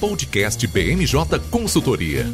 Podcast BMJ Consultoria.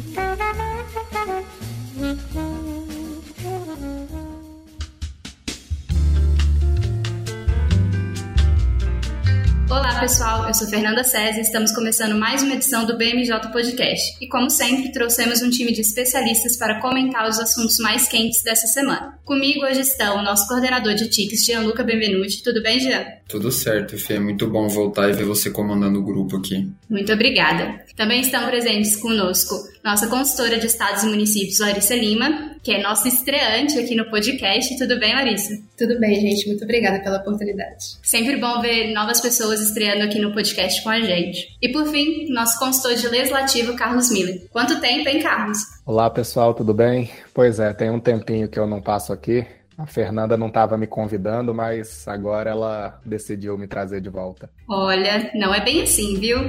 Olá, pessoal. Eu sou Fernanda César e estamos começando mais uma edição do BMJ Podcast. E, como sempre, trouxemos um time de especialistas para comentar os assuntos mais quentes dessa semana. Comigo hoje estão o nosso coordenador de TICs, Gianluca Benvenuti. Tudo bem, Jean? Tudo certo, Fê. É muito bom voltar e ver você comandando o grupo aqui. Muito obrigada. Também estão presentes conosco nossa consultora de estados e municípios, Larissa Lima, que é nossa estreante aqui no podcast. Tudo bem, Larissa? Tudo bem, gente. Muito obrigada pela oportunidade. Sempre bom ver novas pessoas estreando aqui no podcast com a gente. E por fim, nosso consultor de legislativo, Carlos Miller. Quanto tempo, hein, Carlos? Olá, pessoal, tudo bem? Pois é, tem um tempinho que eu não passo aqui. A Fernanda não estava me convidando, mas agora ela decidiu me trazer de volta. Olha, não é bem assim, viu?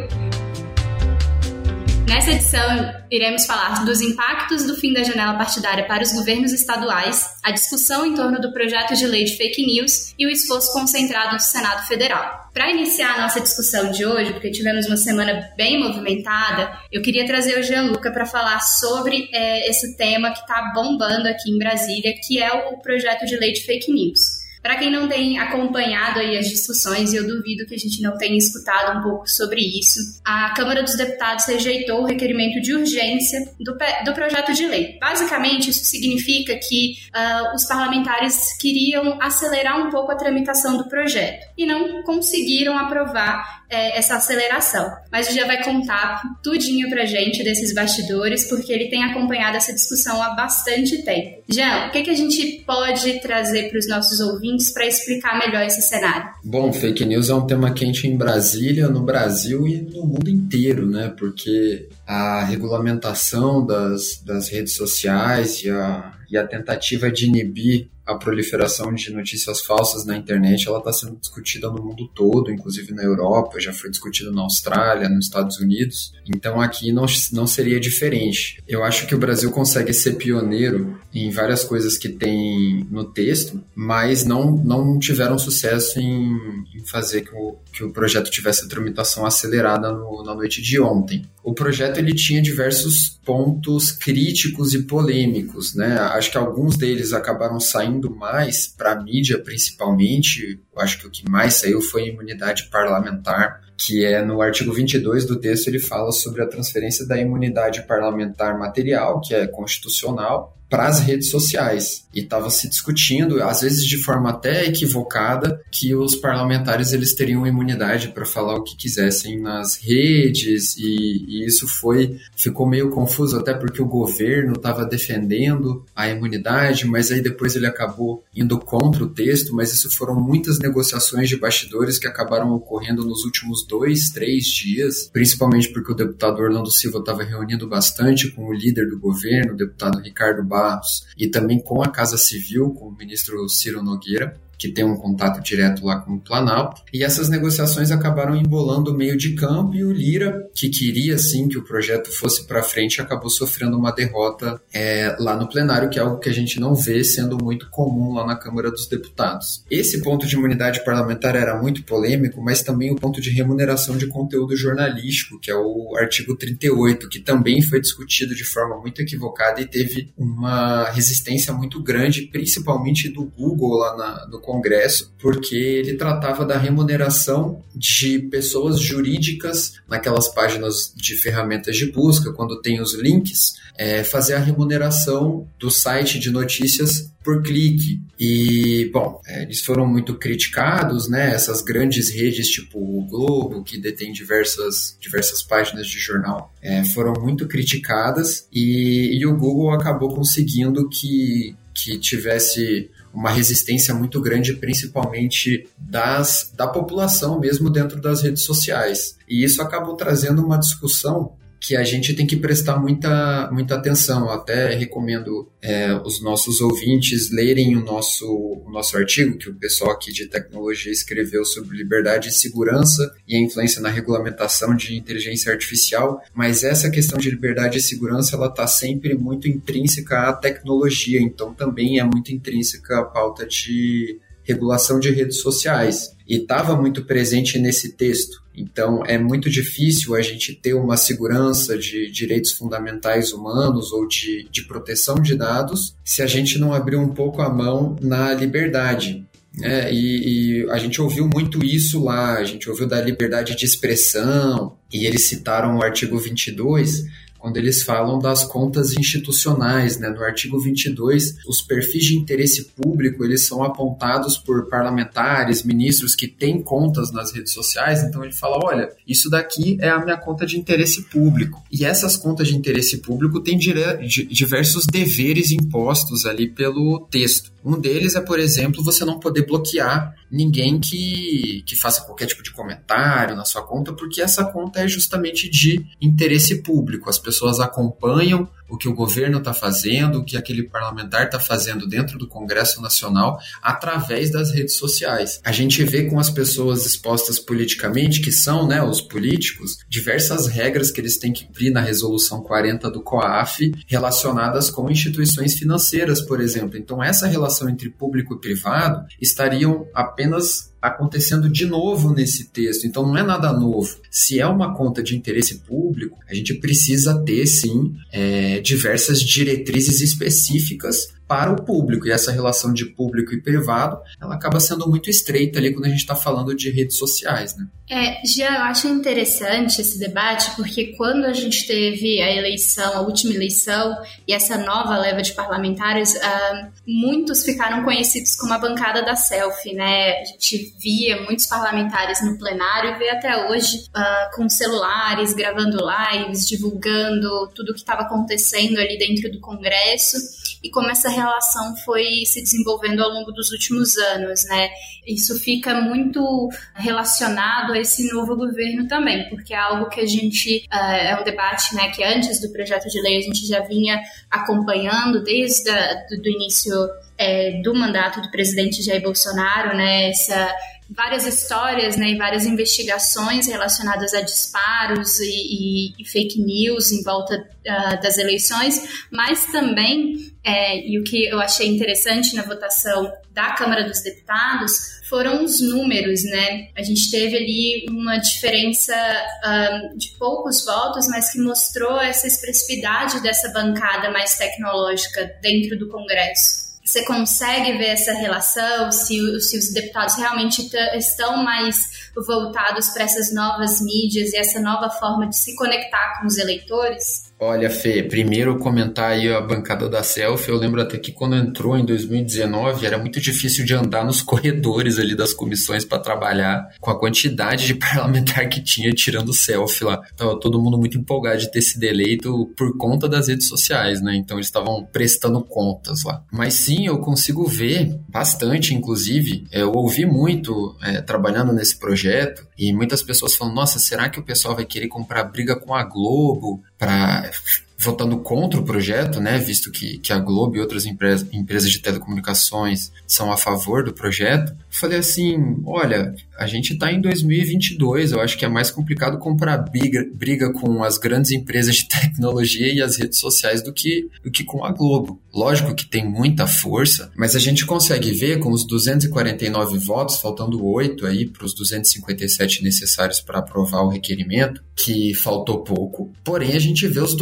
Nessa edição, iremos falar dos impactos do fim da janela partidária para os governos estaduais, a discussão em torno do projeto de lei de fake news e o esforço concentrado do Senado Federal. Para iniciar a nossa discussão de hoje, porque tivemos uma semana bem movimentada, eu queria trazer o Gianluca para falar sobre é, esse tema que está bombando aqui em Brasília, que é o projeto de lei de fake news. Para quem não tem acompanhado aí as discussões, e eu duvido que a gente não tenha escutado um pouco sobre isso, a Câmara dos Deputados rejeitou o requerimento de urgência do, do projeto de lei. Basicamente, isso significa que uh, os parlamentares queriam acelerar um pouco a tramitação do projeto e não conseguiram aprovar é, essa aceleração. Mas o já vai contar tudinho pra gente desses bastidores, porque ele tem acompanhado essa discussão há bastante tempo. Jean, o que, que a gente pode trazer para os nossos ouvintes para explicar melhor esse cenário? Bom, fake news é um tema quente em Brasília, no Brasil e no mundo inteiro, né? Porque a regulamentação das, das redes sociais e a, e a tentativa de inibir a proliferação de notícias falsas na internet ela está sendo discutida no mundo todo, inclusive na Europa, já foi discutida na Austrália, nos Estados Unidos. Então aqui não, não seria diferente. Eu acho que o Brasil consegue ser pioneiro em várias coisas que tem no texto, mas não, não tiveram sucesso em, em fazer que o, que o projeto tivesse a tramitação acelerada no, na noite de ontem. O projeto ele tinha diversos pontos críticos e polêmicos, né? Acho que alguns deles acabaram saindo mais para a mídia, principalmente, acho que o que mais saiu foi a imunidade parlamentar, que é no artigo 22 do texto, ele fala sobre a transferência da imunidade parlamentar material, que é constitucional, para as redes sociais. E estava se discutindo, às vezes de forma até equivocada, que os parlamentares eles teriam imunidade para falar o que quisessem nas redes e, e, isso foi ficou meio confuso até porque o governo estava defendendo a imunidade, mas aí depois ele acabou indo contra o texto, mas isso foram muitas negociações de bastidores que acabaram ocorrendo nos últimos dois, três dias, principalmente porque o deputado Orlando Silva estava reunindo bastante com o líder do governo, o deputado Ricardo Barros, e também com a Casa Civil, com o ministro Ciro Nogueira que tem um contato direto lá com o Planalto. E essas negociações acabaram embolando o meio de campo e o Lira, que queria sim que o projeto fosse para frente, acabou sofrendo uma derrota é, lá no plenário, que é algo que a gente não vê sendo muito comum lá na Câmara dos Deputados. Esse ponto de imunidade parlamentar era muito polêmico, mas também o ponto de remuneração de conteúdo jornalístico, que é o artigo 38, que também foi discutido de forma muito equivocada e teve uma resistência muito grande, principalmente do Google lá na, no Congresso, porque ele tratava da remuneração de pessoas jurídicas naquelas páginas de ferramentas de busca, quando tem os links, é, fazer a remuneração do site de notícias por clique. E, bom, é, eles foram muito criticados, né? Essas grandes redes, tipo o Globo, que detém diversas, diversas páginas de jornal, é, foram muito criticadas e, e o Google acabou conseguindo que, que tivesse uma resistência muito grande, principalmente das, da população mesmo dentro das redes sociais. E isso acabou trazendo uma discussão que a gente tem que prestar muita, muita atenção. Até recomendo é, os nossos ouvintes lerem o nosso, o nosso artigo que o pessoal aqui de tecnologia escreveu sobre liberdade e segurança e a influência na regulamentação de inteligência artificial. Mas essa questão de liberdade e segurança ela está sempre muito intrínseca à tecnologia, então também é muito intrínseca a pauta de regulação de redes sociais e estava muito presente nesse texto. Então, é muito difícil a gente ter uma segurança de direitos fundamentais humanos ou de, de proteção de dados se a gente não abrir um pouco a mão na liberdade. É, e, e, a gente ouviu muito isso lá, a gente ouviu da liberdade de expressão, e eles citaram o artigo 22, quando eles falam das contas institucionais, né? No artigo 22, os perfis de interesse público, eles são apontados por parlamentares, ministros que têm contas nas redes sociais, então ele fala, olha, isso daqui é a minha conta de interesse público. E essas contas de interesse público têm diversos deveres impostos ali pelo texto. Um deles é, por exemplo, você não poder bloquear ninguém que, que faça qualquer tipo de comentário na sua conta, porque essa conta é justamente de interesse público. As pessoas acompanham o que o governo está fazendo, o que aquele parlamentar está fazendo dentro do Congresso Nacional através das redes sociais. A gente vê com as pessoas expostas politicamente, que são né, os políticos, diversas regras que eles têm que cumprir na resolução 40 do COAF relacionadas com instituições financeiras, por exemplo. Então, essa relação entre público e privado estariam apenas acontecendo de novo nesse texto. Então não é nada novo. Se é uma conta de interesse público, a gente precisa ter sim é, diversas diretrizes específicas para o público. E essa relação de público e privado, ela acaba sendo muito estreita ali quando a gente está falando de redes sociais, né? É, já eu acho interessante esse debate, porque quando a gente teve a eleição, a última eleição, e essa nova leva de parlamentares, uh, muitos ficaram conhecidos como a bancada da selfie, né? A gente via muitos parlamentares no plenário e vê até hoje uh, com celulares, gravando lives, divulgando tudo o que estava acontecendo ali dentro do Congresso e como essa relação foi se desenvolvendo ao longo dos últimos anos, né? Isso fica muito relacionado a esse novo governo também, porque é algo que a gente uh, é um debate, né, que antes do projeto de lei a gente já vinha acompanhando desde a, do, do início é, do mandato do presidente Jair Bolsonaro, né? Essa várias histórias né, e várias investigações relacionadas a disparos e, e, fake news em volta uh, das eleições, mas também, é, e o que eu achei interessante na votação da Câmara dos Deputados foram os números, né? A gente teve ali uma diferença um, ah, de poucos votos, mas que mostrou essa expressividade dessa bancada mais tecnológica dentro do Congresso. Você consegue ver essa relação, se, se os deputados realmente estão mais voltados para essas novas mídias e essa nova forma de se conectar com os eleitores? Olha, Fê, primeiro comentar aí a bancada da selfie. Eu lembro até que quando entrou em 2019 era muito difícil de andar nos corredores ali das comissões para trabalhar com a quantidade de parlamentar que tinha tirando selfie lá. Tava todo mundo muito empolgado de ter sido eleito por conta das redes sociais, né? Então eles estavam prestando contas lá. Mas sim, eu consigo ver bastante, inclusive. Eu ouvi muito é, trabalhando nesse projeto e muitas pessoas falam: nossa, será que o pessoal vai querer comprar briga com a Globo para votando contra o projeto, né, visto que, que a Globo e outras empresas, empresas de telecomunicações são a favor do projeto, falei assim, olha, a gente está em 2022, eu acho que é mais complicado comprar briga, briga com as grandes empresas de tecnologia e as redes sociais do que, do que com a Globo. Lógico que tem muita força, mas a gente consegue ver com os 249 votos, faltando 8 aí para os 257 necessários para aprovar o requerimento, que faltou pouco. Porém, a gente vê os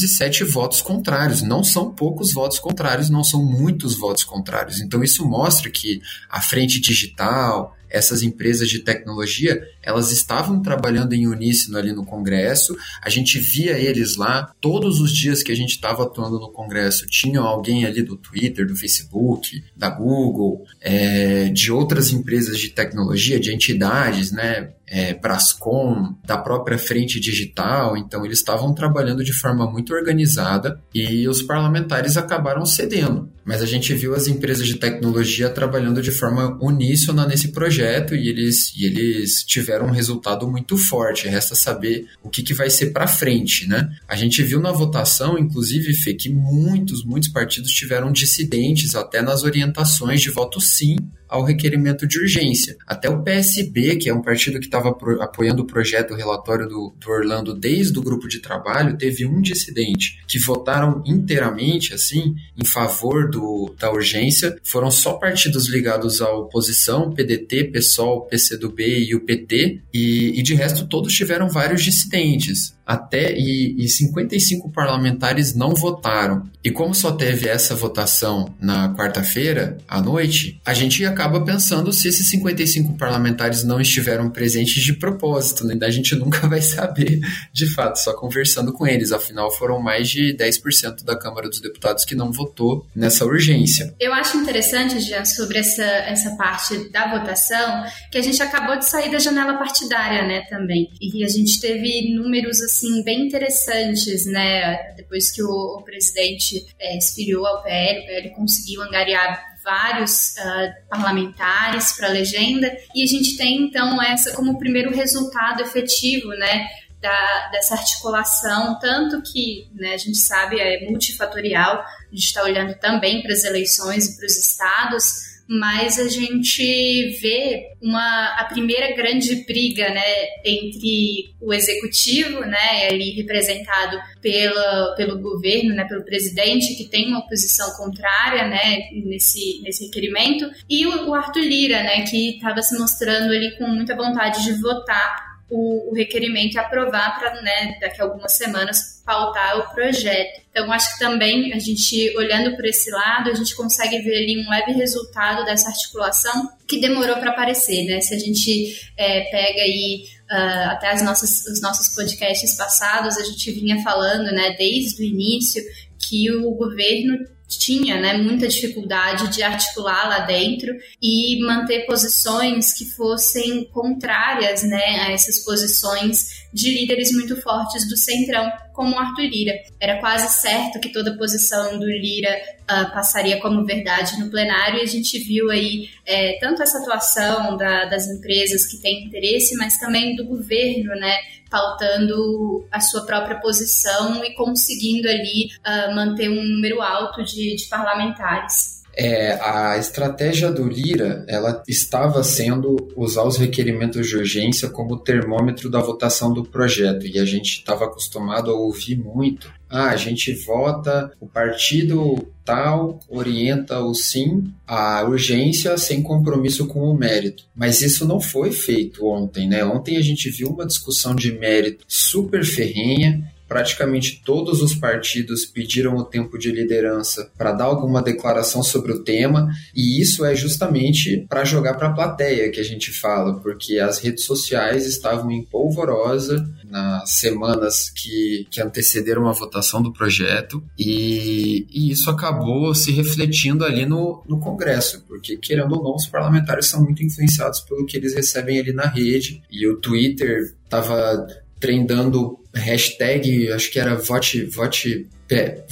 207 votos contrários. Não são poucos votos contrários, não são muitos votos contrários. Então, isso mostra que a frente digital, essas empresas de tecnologia, elas estavam trabalhando em uníssono ali no Congresso. A gente via eles lá todos os dias que a gente estava atuando no Congresso. Tinha alguém ali do Twitter, do Facebook, da Google, é, de outras empresas de tecnologia, de entidades, né? É, Brascom, da própria frente digital, então eles estavam trabalhando de forma muito organizada e os parlamentares acabaram cedendo. Mas a gente viu as empresas de tecnologia trabalhando de forma uníssona nesse projeto e eles, e eles tiveram um resultado muito forte. Resta saber o que, que vai ser para frente, né? A gente viu na votação, inclusive, Fê, que muitos, muitos partidos tiveram dissidentes até nas orientações de voto sim ao requerimento de urgência. Até o PSB, que é um partido que está estava apoiando o projeto, o relatório do, do, Orlando desde o grupo de trabalho, teve um dissidente que votaram inteiramente, assim, em favor do, da urgência. Foram só partidos ligados à oposição, PDT, PSOL, PCdoB e o PT, e, e de resto todos tiveram vários dissidentes até e, e 55 parlamentares não votaram. E como só teve essa votação na quarta-feira à noite, a gente acaba pensando se esses 55 parlamentares não estiveram presentes de propósito, né? A gente nunca vai saber de fato, só conversando com eles. Afinal, foram mais de 10% da Câmara dos Deputados que não votou nessa urgência. Eu acho interessante, Jean, sobre essa, essa parte da votação, que a gente acabou de sair da janela partidária, né, também. E a gente teve números assim bem interessantes, né? Depois que o, o presidente é, expirou ao PL, o PL conseguiu angariar vários uh, parlamentares para a legenda e a gente tem então essa como primeiro resultado efetivo, né? Da, dessa articulação, tanto que né, a gente sabe é multifatorial, a gente está olhando também para as eleições e para os estados, mas a gente vê uma a primeira grande briga, né, entre o executivo, né, ali representado pela, pelo governo, né, pelo presidente que tem uma posição contrária, né, nesse nesse requerimento, e o, o Arthur Lira, né, que estava se mostrando ali com muita vontade de votar o, o requerimento e aprovar para, né, daqui a algumas semanas, pautar o projeto. Então, acho que também a gente, olhando por esse lado, a gente consegue ver ali um leve resultado dessa articulação que demorou para aparecer, né? Se a gente é, pega aí uh, até as nossas, os nossos podcasts passados, a gente vinha falando, né, desde o início, que o governo tinha né, muita dificuldade de articular lá dentro e manter posições que fossem contrárias né, a essas posições de líderes muito fortes do Centrão, como Arthur Lira. Era quase certo que toda posição do Lira uh, passaria como verdade no plenário e a gente viu aí é, tanto essa atuação da, das empresas que têm interesse, mas também do governo, né? Pautando a sua própria posição e conseguindo ali uh, manter um número alto de, de parlamentares. É, a estratégia do Lira ela estava sendo usar os requerimentos de urgência como termômetro da votação do projeto e a gente estava acostumado a ouvir muito. Ah, a gente vota, o partido tal orienta o sim à urgência sem compromisso com o mérito. Mas isso não foi feito ontem, né? Ontem a gente viu uma discussão de mérito super ferrenha praticamente todos os partidos pediram o tempo de liderança para dar alguma declaração sobre o tema, e isso é justamente para jogar para a plateia que a gente fala, porque as redes sociais estavam em polvorosa nas semanas que, que antecederam a votação do projeto, e, e isso acabou se refletindo ali no, no Congresso, porque, querendo ou não, os parlamentares são muito influenciados pelo que eles recebem ali na rede, e o Twitter estava trendando hashtag, acho que era vote, vote,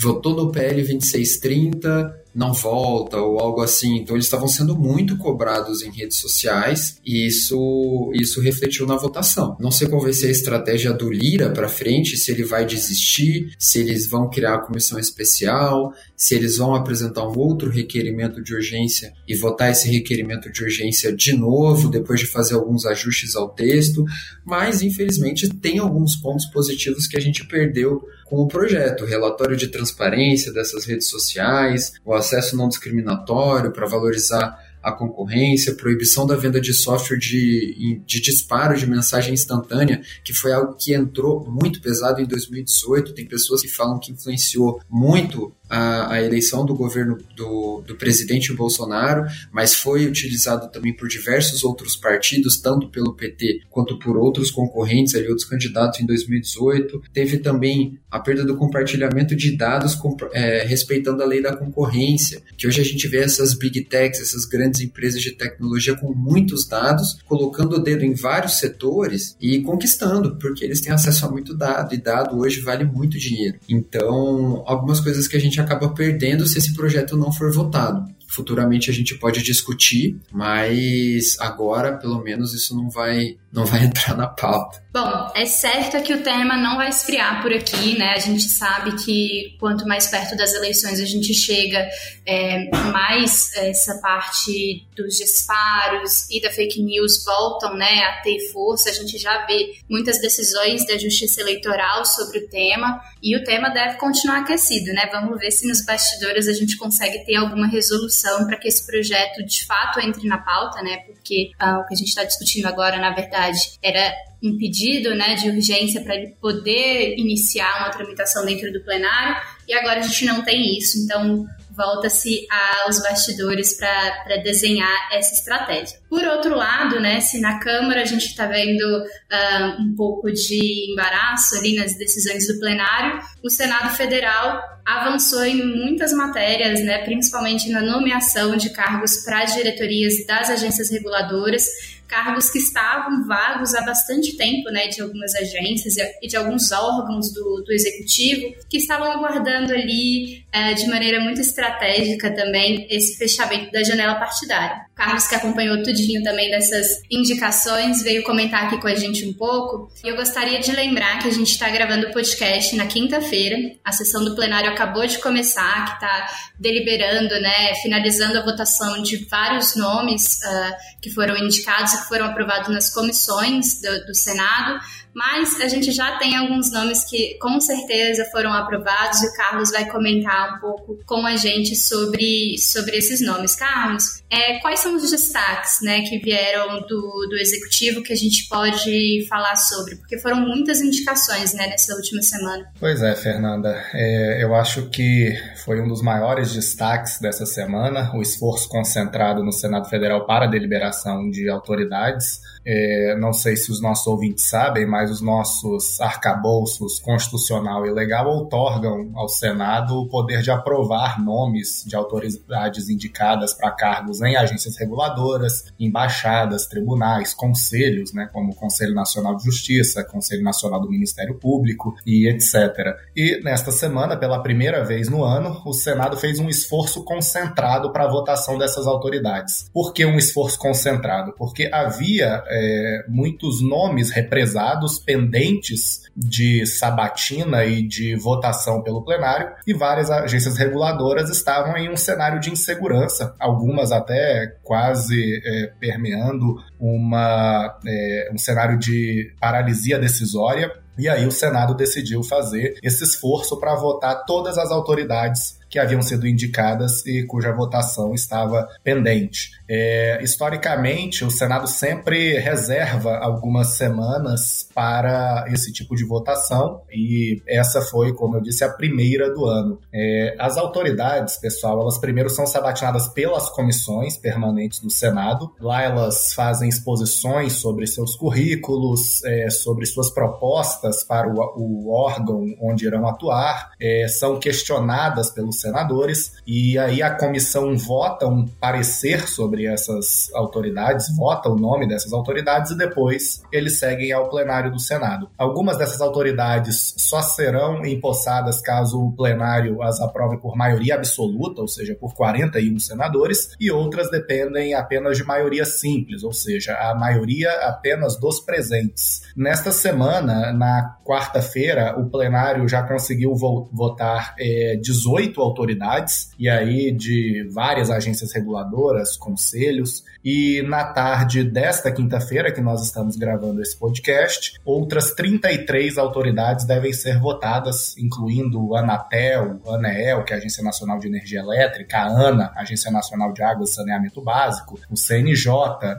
votou no PL 2630, não volta ou algo assim. Então eles estavam sendo muito cobrados em redes sociais e isso, isso refletiu na votação. Não sei qual vai ser a estratégia do Lira para frente, se ele vai desistir, se eles vão criar a comissão especial, se eles vão apresentar um outro requerimento de urgência e votar esse requerimento de urgência de novo, depois de fazer alguns ajustes ao texto, mas infelizmente tem alguns pontos positivos que a gente perdeu com o projeto, relatório de transparência dessas redes sociais, o acesso não discriminatório para valorizar a concorrência, proibição da venda de software de, de disparo de mensagem instantânea, que foi algo que entrou muito pesado em 2018. Tem pessoas que falam que influenciou muito a, a eleição do governo do, do presidente Bolsonaro, mas foi utilizado também por diversos outros partidos, tanto pelo PT quanto por outros concorrentes, ali, outros candidatos em 2018. Teve também a perda do compartilhamento de dados com, é, respeitando a lei da concorrência, que hoje a gente vê essas big techs, essas grandes empresas de tecnologia com muitos dados, colocando o dedo em vários setores e conquistando, porque eles têm acesso a muito dado, e dado hoje vale muito dinheiro. Então, algumas coisas que a gente acaba perdendo se esse projeto não for votado. Futuramente a gente pode discutir, mas agora, pelo menos, isso não vai, não vai entrar na pauta. Bom, é certo que o tema não vai esfriar por aqui, né? A gente sabe que quanto mais perto das eleições a gente chega, é, mais essa parte dos disparos e da fake news voltam, né, a ter força. A gente já vê muitas decisões da Justiça Eleitoral sobre o tema e o tema deve continuar aquecido, né? Vamos ver se nos bastidores a gente consegue ter alguma resolução para que esse projeto de fato entre na pauta, né? Porque ah, o que a gente está discutindo agora, na verdade, era um pedido né, de urgência para ele poder iniciar uma tramitação dentro do plenário, e agora a gente não tem isso. Então, volta-se aos bastidores para desenhar essa estratégia. Por outro lado, né, se na Câmara a gente está vendo uh, um pouco de embaraço ali nas decisões do plenário, o Senado Federal avançou em muitas matérias, né, principalmente na nomeação de cargos para as diretorias das agências reguladoras, cargos que estavam vagos há bastante tempo, né, de algumas agências e de alguns órgãos do, do executivo, que estavam aguardando ali é, de maneira muito estratégica também esse fechamento da janela partidária. Carlos, que acompanhou tudinho também dessas indicações, veio comentar aqui com a gente um pouco. E eu gostaria de lembrar que a gente está gravando o podcast na quinta-feira. A sessão do plenário acabou de começar, que está deliberando, né, finalizando a votação de vários nomes uh, que foram indicados que foram aprovados nas comissões do, do Senado mas a gente já tem alguns nomes que com certeza foram aprovados e o Carlos vai comentar um pouco com a gente sobre, sobre esses nomes. Carlos, é, quais são os destaques né, que vieram do, do executivo que a gente pode falar sobre? Porque foram muitas indicações né, nessa última semana. Pois é, Fernanda. É, eu acho que foi um dos maiores destaques dessa semana o esforço concentrado no Senado Federal para a deliberação de autoridades é, não sei se os nossos ouvintes sabem, mas os nossos arcabouços constitucional e legal outorgam ao Senado o poder de aprovar nomes de autoridades indicadas para cargos em agências reguladoras, embaixadas, tribunais, conselhos, né, como o Conselho Nacional de Justiça, Conselho Nacional do Ministério Público e etc. E nesta semana, pela primeira vez no ano, o Senado fez um esforço concentrado para a votação dessas autoridades. Por que um esforço concentrado? Porque havia é, muitos nomes represados, pendentes de sabatina e de votação pelo plenário, e várias agências reguladoras estavam em um cenário de insegurança, algumas até quase é, permeando uma, é, um cenário de paralisia decisória. E aí o Senado decidiu fazer esse esforço para votar todas as autoridades que haviam sido indicadas e cuja votação estava pendente. É, historicamente, o Senado sempre reserva algumas semanas para esse tipo de votação e essa foi, como eu disse, a primeira do ano. É, as autoridades, pessoal, elas primeiro são sabatinadas pelas comissões permanentes do Senado. Lá elas fazem exposições sobre seus currículos, é, sobre suas propostas para o, o órgão onde irão atuar, é, são questionadas pelos senadores, e aí a comissão vota um parecer sobre essas autoridades, vota o nome dessas autoridades e depois eles seguem ao plenário do Senado. Algumas dessas autoridades só serão empossadas caso o plenário as aprove por maioria absoluta, ou seja, por 41 senadores, e outras dependem apenas de maioria simples, ou seja, a maioria apenas dos presentes. Nesta semana, na quarta-feira, o plenário já conseguiu votar é, 18 autoridades, e aí de várias agências reguladoras, conselhos, e na tarde desta quinta-feira, que nós estamos gravando esse podcast, outras 33 autoridades devem ser votadas, incluindo a Anatel, a ANEEL, que é a Agência Nacional de Energia Elétrica, a ANA, Agência Nacional de Água e Saneamento Básico, o CNJ,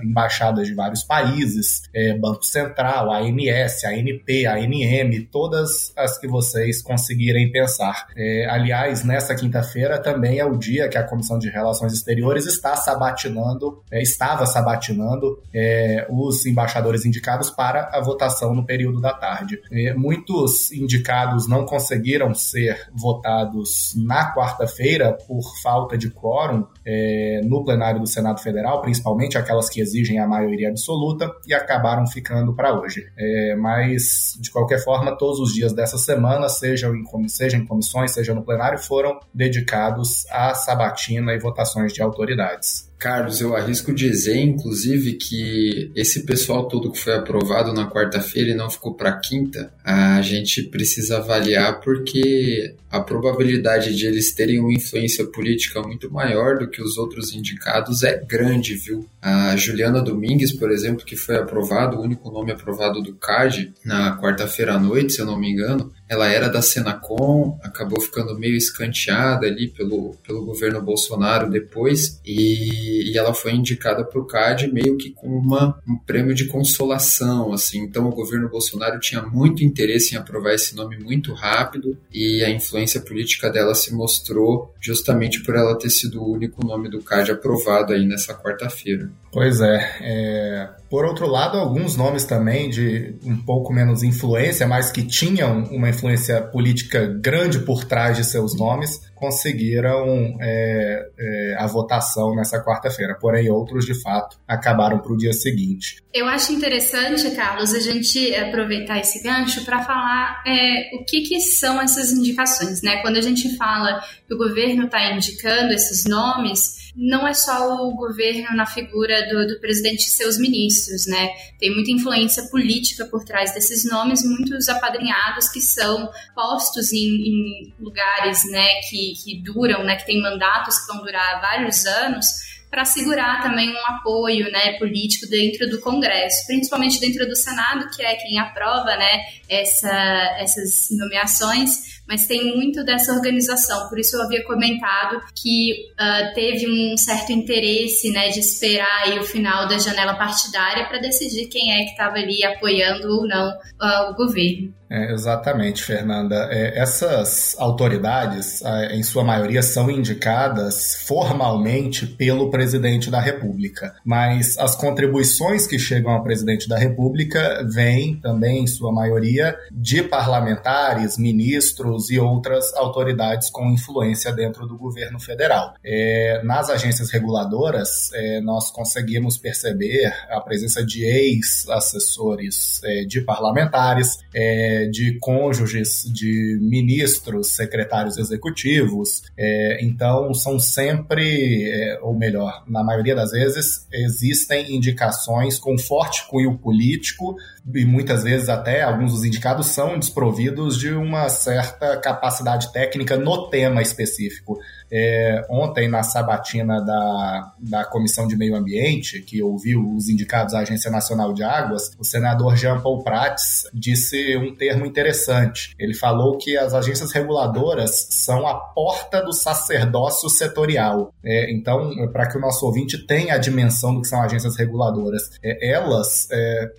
embaixadas de vários países, é, Banco Central, a ANS, a ANP, a ANM, todas as que vocês conseguirem pensar. É, aliás, nesta quinta-feira também é o dia que a Comissão de Relações Exteriores está sabatinando, é, estava sabatinando é, os embaixadores indicados para a votação no período da tarde. É, muitos indicados não conseguiram ser votados na quarta-feira por falta de quórum é, no plenário do Senado Federal, principalmente aquelas que exigem a maioria absoluta, e acabaram ficando para hoje. É, mas, de qualquer forma, todos os dias dessa semana, seja em, seja em comissões, seja no plenário, foram dedicados à sabatina e votações de autoridades. Carlos, eu arrisco dizer, inclusive, que esse pessoal todo que foi aprovado na quarta-feira e não ficou para quinta, a gente precisa avaliar porque a probabilidade de eles terem uma influência política muito maior do que os outros indicados é grande, viu? A Juliana Domingues, por exemplo, que foi aprovado, o único nome aprovado do CAD na quarta-feira à noite, se eu não me engano, ela era da Senacom, acabou ficando meio escanteada ali pelo, pelo governo Bolsonaro depois, e, e ela foi indicada para o CAD meio que com uma, um prêmio de consolação, assim. Então o governo Bolsonaro tinha muito interesse em aprovar esse nome muito rápido, e a influência política dela se mostrou justamente por ela ter sido o único nome do CAD aprovado aí nessa quarta-feira. Pois é, é, Por outro lado, alguns nomes também de um pouco menos influência, mas que tinham uma influência política grande por trás de seus nomes, conseguiram é, é, a votação nessa quarta-feira. Porém, outros, de fato, acabaram para o dia seguinte. Eu acho interessante, Carlos, a gente aproveitar esse gancho para falar é, o que, que são essas indicações. Né? Quando a gente fala que o governo está indicando esses nomes, não é só o governo na figura do, do, presidente e seus ministros, né? Tem muita influência política por trás desses nomes, muitos apadrinhados que são postos em, em lugares, né, que, que duram, né, que têm mandatos que vão durar vários anos para segurar também um apoio né, político dentro do Congresso, principalmente dentro do Senado, que é quem aprova né, essa, essas nomeações mas tem muito dessa organização. Por isso eu havia comentado que uh, teve um certo interesse né, de esperar o final da janela partidária para decidir quem é que estava ali apoiando ou não uh, o governo. É, exatamente, Fernanda. É, essas autoridades, em sua maioria, são indicadas formalmente pelo presidente da República, mas as contribuições que chegam ao presidente da República vêm também, em sua maioria, de parlamentares, ministros e outras autoridades com influência dentro do governo federal. É, nas agências reguladoras, é, nós conseguimos perceber a presença de ex-assessores é, de parlamentares é, de cônjuges de ministros, secretários executivos. É, então, são sempre, é, ou melhor, na maioria das vezes, existem indicações com forte cunho político e muitas vezes até alguns dos indicados são desprovidos de uma certa capacidade técnica no tema específico. É, ontem, na sabatina da, da Comissão de Meio Ambiente, que ouviu os indicados à Agência Nacional de Águas, o senador Jean Paul Prats disse um termo interessante. Ele falou que as agências reguladoras são a porta do sacerdócio setorial. É, então, para que o nosso ouvinte tenha a dimensão do que são agências reguladoras, é, elas é,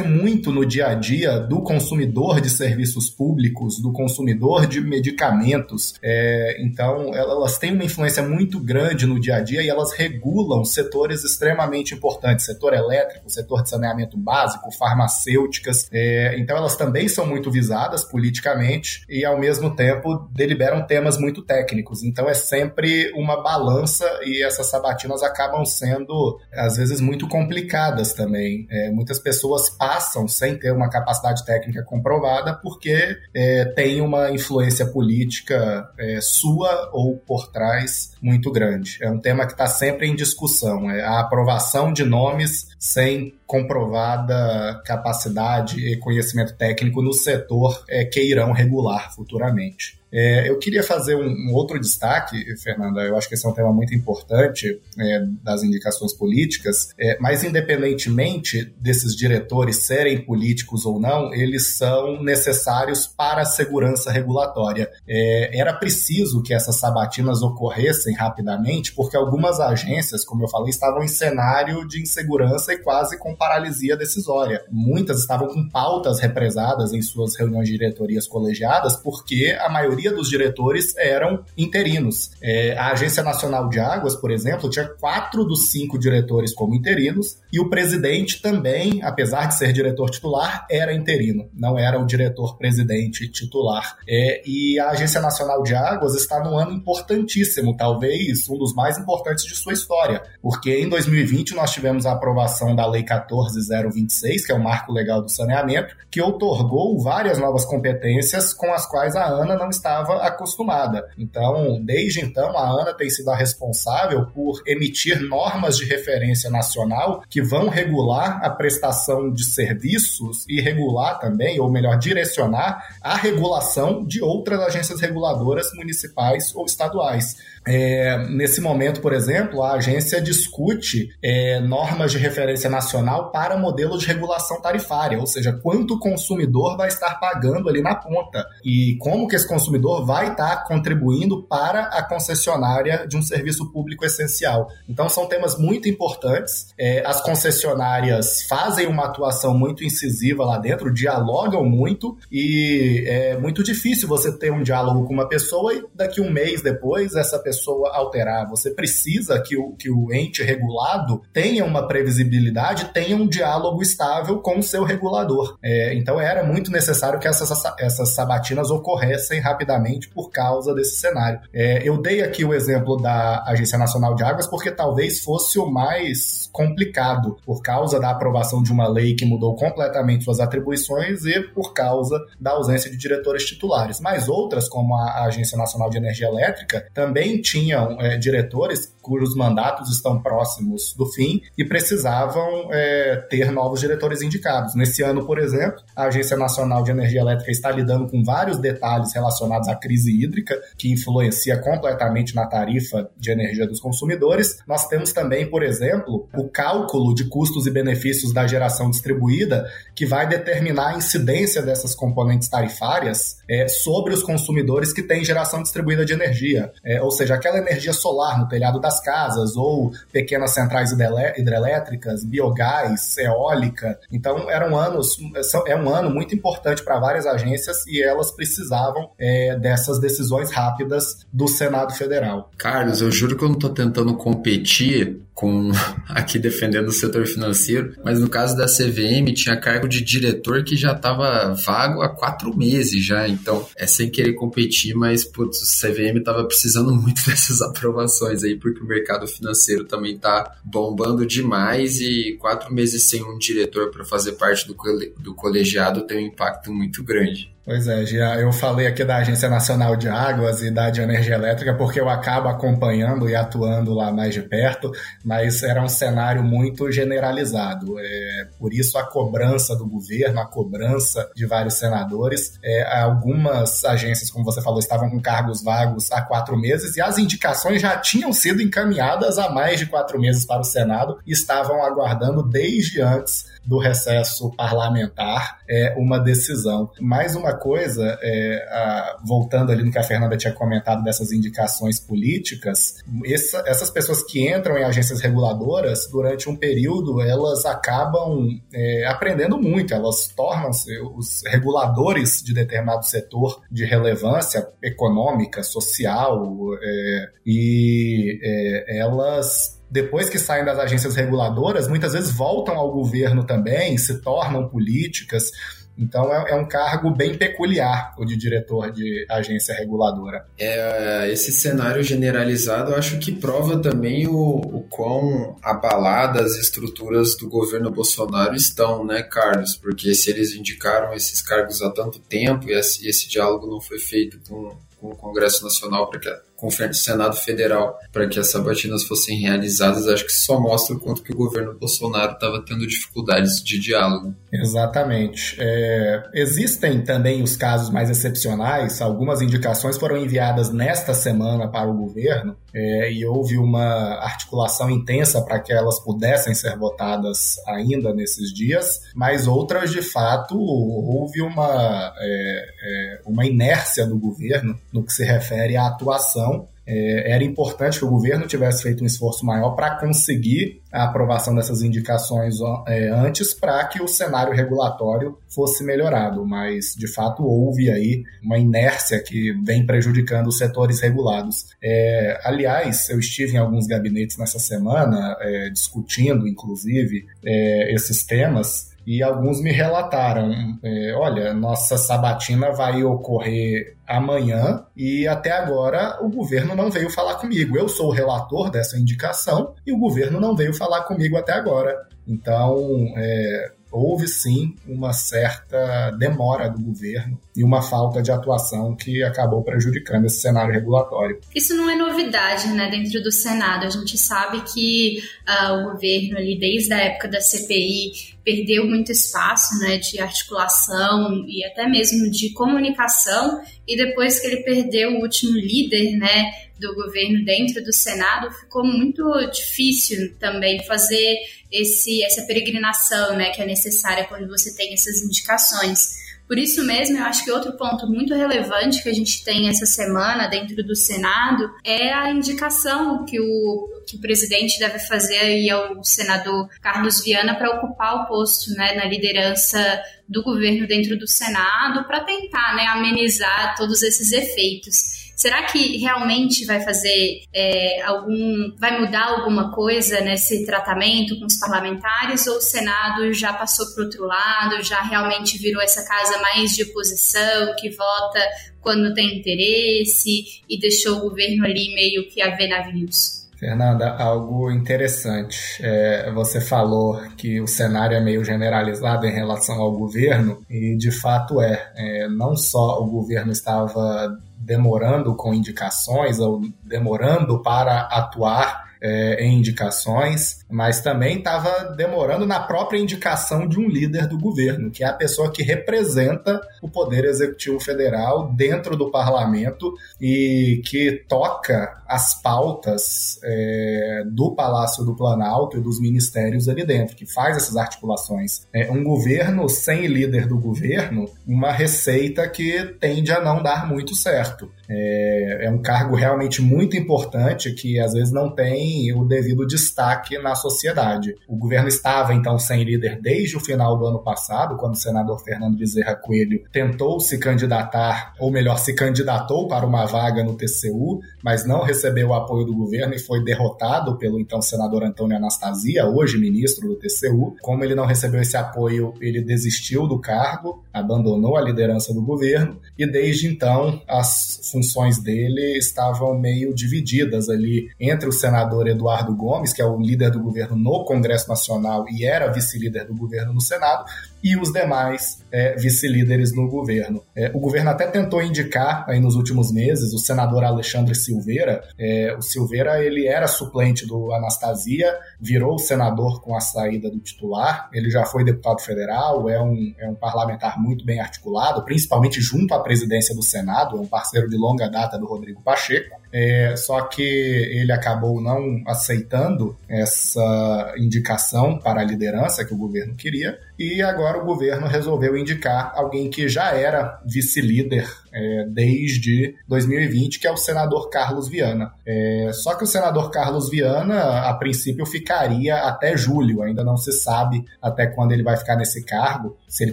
influenciam muito no dia a dia do consumidor de serviços públicos, do consumidor de medicamentos. É, então, elas têm uma influência muito grande no dia a dia e elas regulam setores extremamente importantes, setor elétrico, setor de saneamento básico, farmacêuticas. É, então elas também são muito visadas politicamente e ao mesmo tempo deliberam temas muito técnicos. Então é sempre uma balança e essas sabatinas acabam sendo às vezes muito complicadas também. É, muitas pessoas passam sem ter uma capacidade técnica comprovada porque é, tem uma influência política é, sua ou por trás muito grande. É um tema que está sempre em discussão. É a aprovação de nomes sem comprovada capacidade e conhecimento técnico no setor é, que irão regular futuramente. É, eu queria fazer um, um, outro destaque, Fernanda, eu acho que esse é um tema muito importante é, das indicações políticas, é, mas independentemente desses diretores serem políticos ou não, eles são necessários para a segurança regulatória. É, era preciso que essas sabatinas ocorressem rapidamente, porque algumas agências, como eu falei, estavam em cenário de insegurança e quase com paralisia decisória. Muitas estavam com pautas represadas em suas reuniões de diretorias colegiadas, porque a maioria maioria dos diretores eram interinos. É, a Agência Nacional de Águas, por exemplo, tinha quatro dos cinco diretores como interinos, e o presidente também, apesar de ser diretor titular, era interino, não era o diretor-presidente titular. É, e a Agência Nacional de Águas está num ano importantíssimo, talvez um dos mais importantes de sua história, porque em 2020 nós tivemos a aprovação da Lei 14026, que é o marco legal do saneamento, que outorgou várias novas competências com as quais a ANA não está estava acostumada. Então, desde então, a ANA tem sido a responsável por emitir normas de referência nacional que vão regular a prestação de serviços e regular também, ou melhor, direcionar a regulação de outras agências reguladoras municipais ou estaduais. É, nesse momento, por exemplo, a agência discute é, normas de referência nacional para modelo de regulação tarifária, ou seja, quanto o consumidor vai estar pagando ali na ponta e como que esse consumidor vai estar contribuindo para a concessionária de um serviço público essencial. Então, são temas muito importantes. É, as concessionárias fazem uma atuação muito incisiva lá dentro, dialogam muito e é muito difícil você ter um diálogo com uma pessoa e daqui um mês depois essa pessoa pessoa alterar. Você precisa que o, que o ente regulado tenha uma previsibilidade, tenha um diálogo estável com o seu regulador. É, então era muito necessário que essas, essas sabatinas ocorressem rapidamente por causa desse cenário. É, eu dei aqui o exemplo da Agência Nacional de Águas porque talvez fosse o mais complicado por causa da aprovação de uma lei que mudou completamente suas atribuições e por causa da ausência de diretores titulares. Mas outras, como a Agência Nacional de Energia Elétrica, também tinham é, diretores cujos mandatos estão próximos do fim e precisavam é, ter novos diretores indicados. Nesse ano, por exemplo, a Agência Nacional de Energia Elétrica está lidando com vários detalhes relacionados à crise hídrica, que influencia completamente na tarifa de energia dos consumidores. Nós temos também, por exemplo, o cálculo de custos e benefícios da geração distribuída, que vai determinar a incidência dessas componentes tarifárias é, sobre os consumidores que têm geração distribuída de energia. É, ou seja, aquela energia solar no telhado das casas ou pequenas centrais hidrelétricas, biogás, eólica. Então, eram anos, é um ano muito importante para várias agências e elas precisavam é, dessas decisões rápidas do Senado Federal. Carlos, eu juro que eu não estou tentando competir com aqui defendendo o setor financeiro, mas no caso da CVM tinha cargo de diretor que já estava vago há quatro meses já, então é sem querer competir, mas putz, o CVM estava precisando muito dessas aprovações aí, porque o mercado financeiro também está bombando demais e quatro meses sem um diretor para fazer parte do, do colegiado tem um impacto muito grande. Pois é, Gia, eu falei aqui da Agência Nacional de Águas e da de Energia Elétrica porque eu acabo acompanhando e atuando lá mais de perto, mas era um cenário muito generalizado. É, por isso a cobrança do governo, a cobrança de vários senadores. É, algumas agências, como você falou, estavam com cargos vagos há quatro meses e as indicações já tinham sido encaminhadas há mais de quatro meses para o Senado e estavam aguardando desde antes do recesso parlamentar é, uma decisão. Mais uma coisa, é, a, voltando ali no que a Fernanda tinha comentado dessas indicações políticas, essa, essas pessoas que entram em agências reguladoras, durante um período, elas acabam é, aprendendo muito, elas tornam-se os reguladores de determinado setor de relevância econômica, social, é, e é, elas depois que saem das agências reguladoras, muitas vezes voltam ao governo também, se tornam políticas. Então é, é, um cargo bem peculiar o de diretor de agência reguladora. É, esse cenário generalizado acho que prova também o, o quão abaladas as estruturas do governo Bolsonaro estão, né, Carlos? Porque se eles indicaram esses cargos há tanto tempo e esse, esse diálogo não foi feito com, com o Congresso Nacional para que com o Senado Federal para que as sabatinas fossem realizadas, acho que só mostra o quanto que o governo Bolsonaro estava tendo dificuldades de diálogo. Exatamente. É, existem também os casos mais excepcionais, algumas indicações foram enviadas nesta semana para o governo é, e houve uma articulação intensa para que elas pudessem ser votadas ainda nesses dias, mas outras, de fato, houve uma, é, é uma inércia do governo no que se refere à atuação é, era importante que o governo tivesse feito um esforço maior para conseguir a aprovação dessas indicações é, antes para que o cenário regulatório fosse melhorado, mas de fato houve aí uma inércia que vem prejudicando os setores regulados. É, aliás, eu estive em alguns gabinetes nessa semana é, discutindo, inclusive, é, esses temas e alguns me relataram: é, olha, nossa sabatina vai ocorrer amanhã e até agora o governo não veio falar comigo. Eu sou o relator dessa indicação e o governo não veio falar comigo até agora. Então, é, houve sim uma certa demora do governo e uma falta de atuação que acabou prejudicando esse cenário regulatório. Isso não é novidade, né, dentro do Senado. A gente sabe que uh, o governo ali desde a época da CPI perdeu muito espaço, né, de articulação e até mesmo de comunicação. E depois que ele perdeu o último líder, né, do governo dentro do Senado, ficou muito difícil também fazer esse, essa peregrinação, né, que é necessária quando você tem essas indicações. Por isso mesmo, eu acho que outro ponto muito relevante que a gente tem essa semana dentro do Senado é a indicação que o, que o presidente deve fazer aí ao senador Carlos Viana para ocupar o posto né, na liderança do governo dentro do Senado para tentar né, amenizar todos esses efeitos. Será que realmente vai fazer é, algum. vai mudar alguma coisa nesse tratamento com os parlamentares? Ou o Senado já passou para outro lado, já realmente virou essa casa mais de oposição, que vota quando tem interesse e deixou o governo ali meio que a ver navios? Fernanda, algo interessante. É, você falou que o cenário é meio generalizado em relação ao governo, e de fato é. é não só o governo estava demorando com indicações ou demorando para atuar é, em indicações, mas também estava demorando na própria indicação de um líder do governo, que é a pessoa que representa o Poder Executivo Federal dentro do parlamento e que toca as pautas é, do Palácio do Planalto e dos ministérios ali dentro, que faz essas articulações. É um governo sem líder do governo, uma receita que tende a não dar muito certo. É, é um cargo realmente muito importante que às vezes não tem o devido destaque na sociedade. O governo estava então sem líder desde o final do ano passado, quando o senador Fernando Bezerra Coelho tentou se candidatar, ou melhor, se candidatou para uma vaga no TCU, mas não recebeu o apoio do governo e foi derrotado pelo então senador Antônio Anastasia, hoje ministro do TCU. Como ele não recebeu esse apoio, ele desistiu do cargo, abandonou a liderança do governo e desde então as funções dele estavam meio divididas ali entre o senador Eduardo Gomes, que é o líder do governo no Congresso Nacional e era vice-líder do governo no Senado, e os demais é, vice-líderes no governo. É, o governo até tentou indicar aí nos últimos meses o senador Alexandre Silveira. É, o Silveira ele era suplente do Anastasia, virou senador com a saída do titular. Ele já foi deputado federal, é um, é um parlamentar muito bem articulado, principalmente junto à presidência do Senado, é um parceiro de longa data do Rodrigo Pacheco. É, só que ele acabou não aceitando essa indicação para a liderança que o governo queria, e agora o governo resolveu indicar alguém que já era vice-líder é, desde 2020, que é o senador Carlos Viana. É, só que o senador Carlos Viana, a princípio, ficaria até julho, ainda não se sabe até quando ele vai ficar nesse cargo, se ele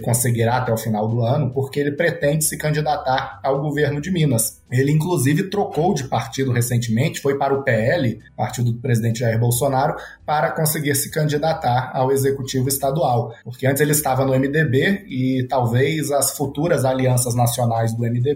conseguirá até o final do ano, porque ele pretende se candidatar ao governo de Minas. Ele, inclusive, trocou de partido recentemente, foi para o PL, partido do presidente Jair Bolsonaro, para conseguir se candidatar ao executivo estadual. Porque antes ele estava no MDB e talvez as futuras alianças nacionais do MDB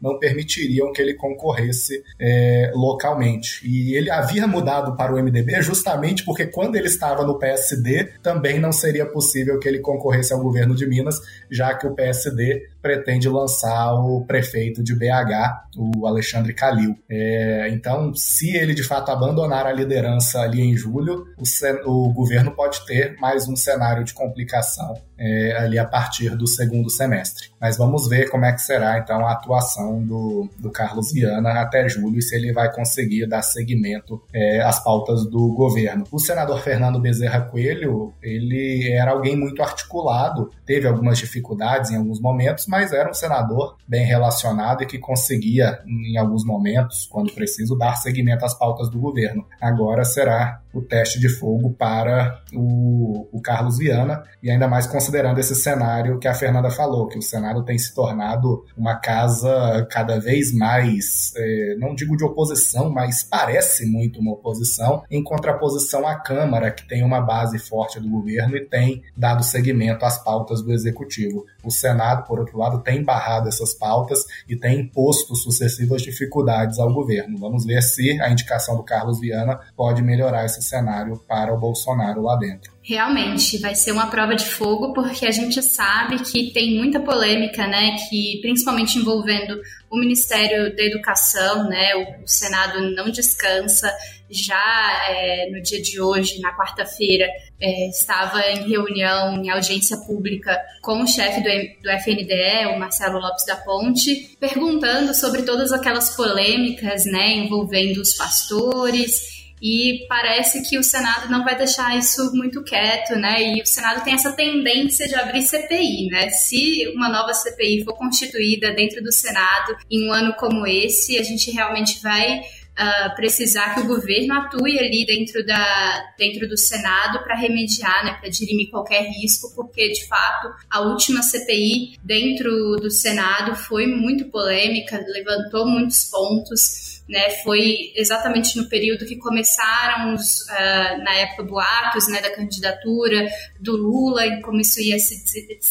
não permitiriam que ele concorresse é, localmente. E ele havia mudado para o MDB justamente porque quando ele estava no PSD também não seria possível que ele concorresse ao governo de Minas, já que o PSD pretende lançar o prefeito de BH, o Alexandre Calil. É, então, se ele de fato abandonar a liderança ali em julho, o, o governo pode ter mais um cenário de complicação é, ali a partir do segundo semestre. Mas vamos ver como é que será então a atuação do, do Carlos Viana até julho e se ele vai conseguir dar seguimento é, às pautas do governo. O senador Fernando Bezerra Coelho, ele era alguém muito articulado, teve algumas dificuldades em alguns momentos, mas era um senador bem relacionado e que conseguia, em alguns momentos, quando preciso, dar seguimento às pautas do governo. Agora será o teste de fogo para o, o Carlos Viana, e ainda mais considerando esse cenário que a Fernanda falou, que o Senado tem se tornado uma casa cada vez mais, é, não digo de oposição, mas parece muito uma oposição, em contraposição à Câmara, que tem uma base forte do governo e tem dado seguimento às pautas do Executivo. O Senado, por outro lado, tem barrado essas pautas e tem imposto sucessivas dificuldades ao governo. Vamos ver se a indicação do Carlos Viana pode melhorar esse cenário para o Bolsonaro lá dentro. Realmente, vai ser uma prova de fogo, porque a gente sabe que tem muita polêmica, né? Que principalmente envolvendo o Ministério da Educação, né? O, o Senado não descansa. Já é, no dia de hoje, na quarta-feira, é, estava em reunião, em audiência pública com o chefe do, do FNDE, o Marcelo Lopes da Ponte, perguntando sobre todas aquelas polêmicas, né? Envolvendo os pastores e parece que o Senado não vai deixar isso muito quieto, né? E o Senado tem essa tendência de abrir CPI, né? Se uma nova CPI for constituída dentro do Senado em um ano como esse, a gente realmente vai Uh, precisar que o governo atue ali dentro, da, dentro do Senado para remediar, né, para dirimir qualquer risco, porque de fato a última CPI dentro do Senado foi muito polêmica, levantou muitos pontos né, foi exatamente no período que começaram os, uh, na época boatos né, da candidatura do Lula e como isso ia se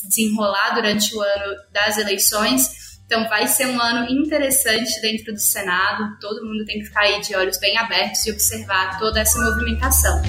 desenrolar durante o ano das eleições. Então vai ser um ano interessante dentro do Senado, todo mundo tem que ficar aí de olhos bem abertos e observar toda essa movimentação.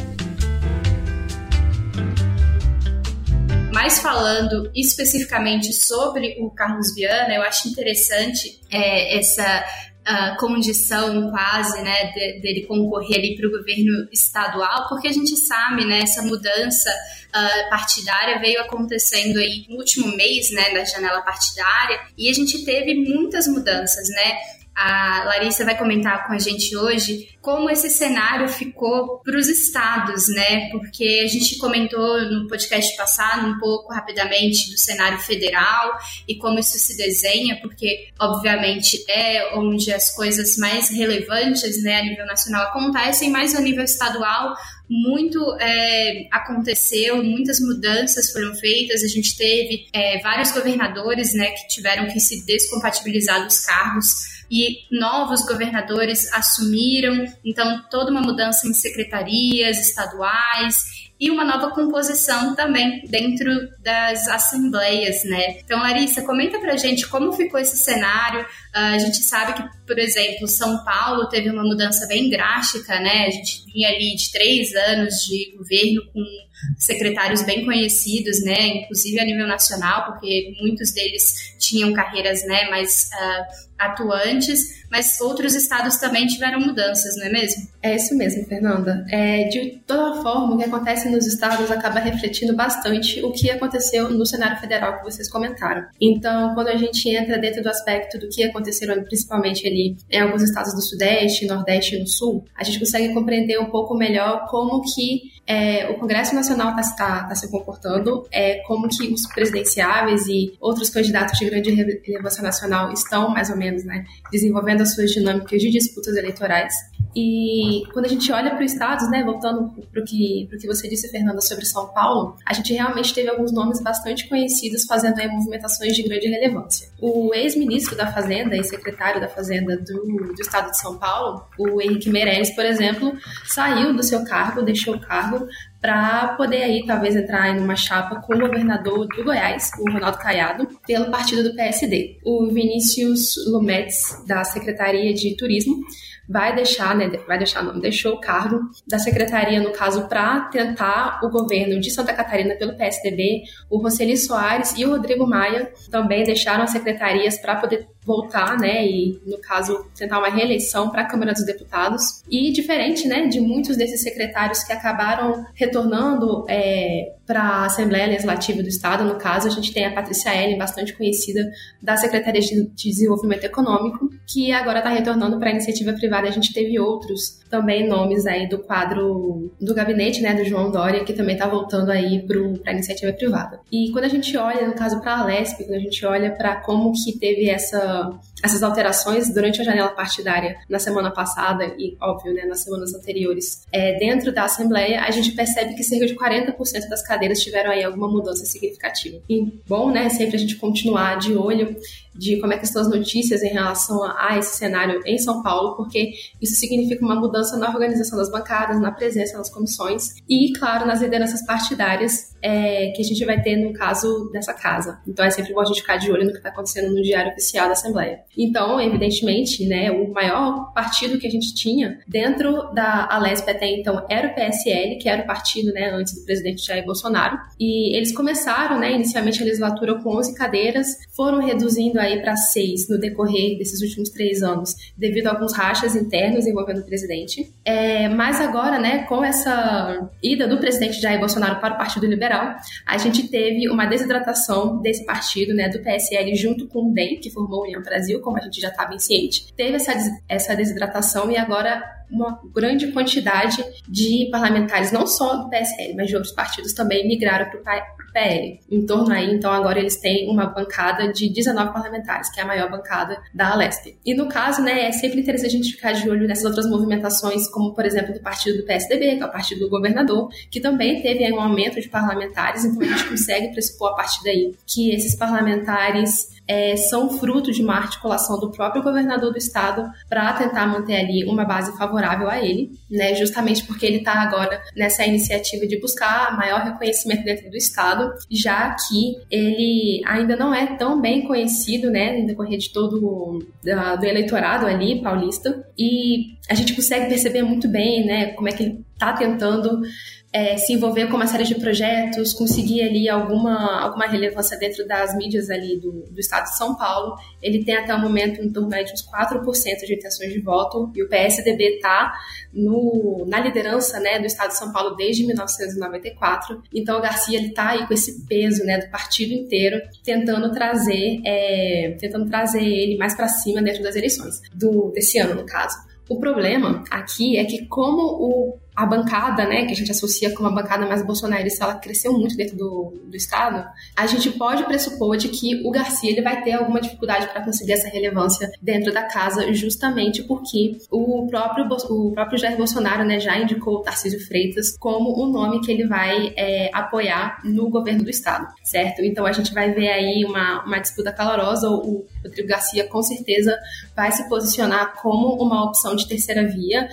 Mas falando especificamente sobre o Carlos Viana, eu acho interessante é, essa uh, condição quase, né, de, dele concorrer ali para o governo estadual, porque a gente sabe, né, essa mudança uh, partidária veio acontecendo aí no último mês, né, da janela partidária, e a gente teve muitas mudanças, né, a Larissa vai comentar com a gente hoje como esse cenário ficou para os estados, né? Porque a gente comentou no podcast passado um pouco rapidamente do cenário federal e como isso se desenha, porque obviamente é onde as coisas mais relevantes, né, a nível nacional acontecem, mas a nível estadual muito é, aconteceu, muitas mudanças foram feitas. A gente teve é, vários governadores né, que tiveram que se descompatibilizar dos cargos e novos governadores assumiram, então toda uma mudança em secretarias estaduais e uma nova composição também dentro das assembleias, né? Então, Larissa, comenta pra gente como ficou esse cenário. Uh, a gente sabe que, por exemplo, São Paulo teve uma mudança bem drástica, né? A gente vinha ali de três anos de governo com secretários bem conhecidos, né? Inclusive a nível nacional, porque muitos deles tinham carreiras, né, mais uh, atuantes, mas outros estados também tiveram mudanças, não é mesmo? É isso mesmo, Fernanda. É, de toda forma, o que acontece nos estados acaba refletindo bastante o que aconteceu no cenário federal que vocês comentaram. Então, quando a gente entra dentro do aspecto do que aconteceu principalmente ali em alguns estados do Sudeste, Nordeste e no Sul, a gente consegue compreender um pouco melhor como que é, o Congresso Nacional está tá, tá se comportando, é, como que os presidenciáveis e outros candidatos de grande relevância nacional estão mais ou menos né, desenvolvendo as suas dinâmicas de disputas eleitorais. E quando a gente olha para os estados, né, voltando para o que, que você disse, Fernanda, sobre São Paulo, a gente realmente teve alguns nomes bastante conhecidos fazendo aí movimentações de grande relevância. O ex-ministro da Fazenda e secretário da Fazenda do, do estado de São Paulo, o Henrique Meirelles, por exemplo, saiu do seu cargo, deixou o cargo para poder aí talvez entrar em uma chapa com o governador do Goiás, o Ronaldo Caiado, pelo partido do PSD. O Vinícius Lumetz, da Secretaria de Turismo, vai deixar, né, vai deixar não, deixou o cargo da secretaria, no caso, para tentar o governo de Santa Catarina pelo PSDB, o Roseli Soares e o Rodrigo Maia também deixaram as secretarias para poder voltar, né, e no caso tentar uma reeleição para a Câmara dos Deputados. E diferente, né, de muitos desses secretários que acabaram retornando é, para a Assembleia Legislativa do Estado, no caso, a gente tem a Patrícia Ellen, bastante conhecida da Secretaria de Desenvolvimento Econômico, que agora está retornando para a iniciativa privada. A gente teve outros também nomes aí do quadro do gabinete, né, do João Dória, que também está voltando aí para a iniciativa privada. E quando a gente olha, no caso, para a Lesp, quando a gente olha para como que teve essa essas alterações durante a janela partidária na semana passada e, óbvio, né, nas semanas anteriores, é, dentro da Assembleia, a gente percebe que cerca de 40% das cadeiras tiveram aí alguma mudança significativa. E bom, né, sempre a gente continuar de olho de como é que estão as notícias em relação a, a esse cenário em São Paulo, porque isso significa uma mudança na organização das bancadas, na presença nas comissões e, claro, nas lideranças partidárias é, que a gente vai ter no caso dessa casa. Então é sempre bom a gente ficar de olho no que está acontecendo no Diário Oficial da Assembleia. Então, evidentemente, né, o maior partido que a gente tinha dentro da Alesp até então era o PSL, que era o partido né, antes do presidente Jair Bolsonaro. E eles começaram, né, inicialmente a legislatura com 11 cadeiras, foram reduzindo aí para seis no decorrer desses últimos três anos, devido a alguns rachas internos envolvendo o presidente. É, mas agora, né, com essa ida do presidente Jair Bolsonaro para o Partido Liberal, a gente teve uma desidratação desse partido, né, do PSL junto com o DEM, que formou a União Brasil, como a gente já estava em ciente. Teve essa, essa desidratação e agora uma grande quantidade de parlamentares, não só do PSL, mas de outros partidos também migraram para o PL. Em torno aí, então, agora eles têm uma bancada de 19 parlamentares, que é a maior bancada da Alesp. E no caso, né, é sempre interessante a gente ficar de olho nessas outras movimentações, como, por exemplo, do partido do PSDB, que é o partido do governador, que também teve aí, um aumento de parlamentares, então a gente consegue pressupor a partir daí que esses parlamentares é, são fruto de uma articulação do próprio governador do estado para tentar manter ali uma base favorável a ele, né, justamente porque ele está agora nessa iniciativa de buscar maior reconhecimento dentro do estado, já que ele ainda não é tão bem conhecido, né, no decorrer de todo da, do eleitorado ali paulista, e a gente consegue perceber muito bem, né, como é que ele está tentando é, se envolver com uma série de projetos, conseguir ali alguma, alguma relevância dentro das mídias ali do, do estado de São Paulo. Ele tem até o momento em torno de uns 4% de intenções de voto e o PSDB está na liderança né, do estado de São Paulo desde 1994. Então o Garcia está aí com esse peso né, do partido inteiro tentando trazer, é, tentando trazer ele mais para cima dentro das eleições, do, desse ano no caso. O problema aqui é que como o a bancada, né, que a gente associa com uma bancada mais bolsonarista, ela cresceu muito dentro do, do Estado, a gente pode pressupor de que o Garcia ele vai ter alguma dificuldade para conseguir essa relevância dentro da casa, justamente porque o próprio, o próprio Jair Bolsonaro né, já indicou o Tarcísio Freitas como o nome que ele vai é, apoiar no governo do Estado, certo? Então a gente vai ver aí uma, uma disputa calorosa, o Rodrigo Garcia com certeza vai se posicionar como uma opção de terceira via,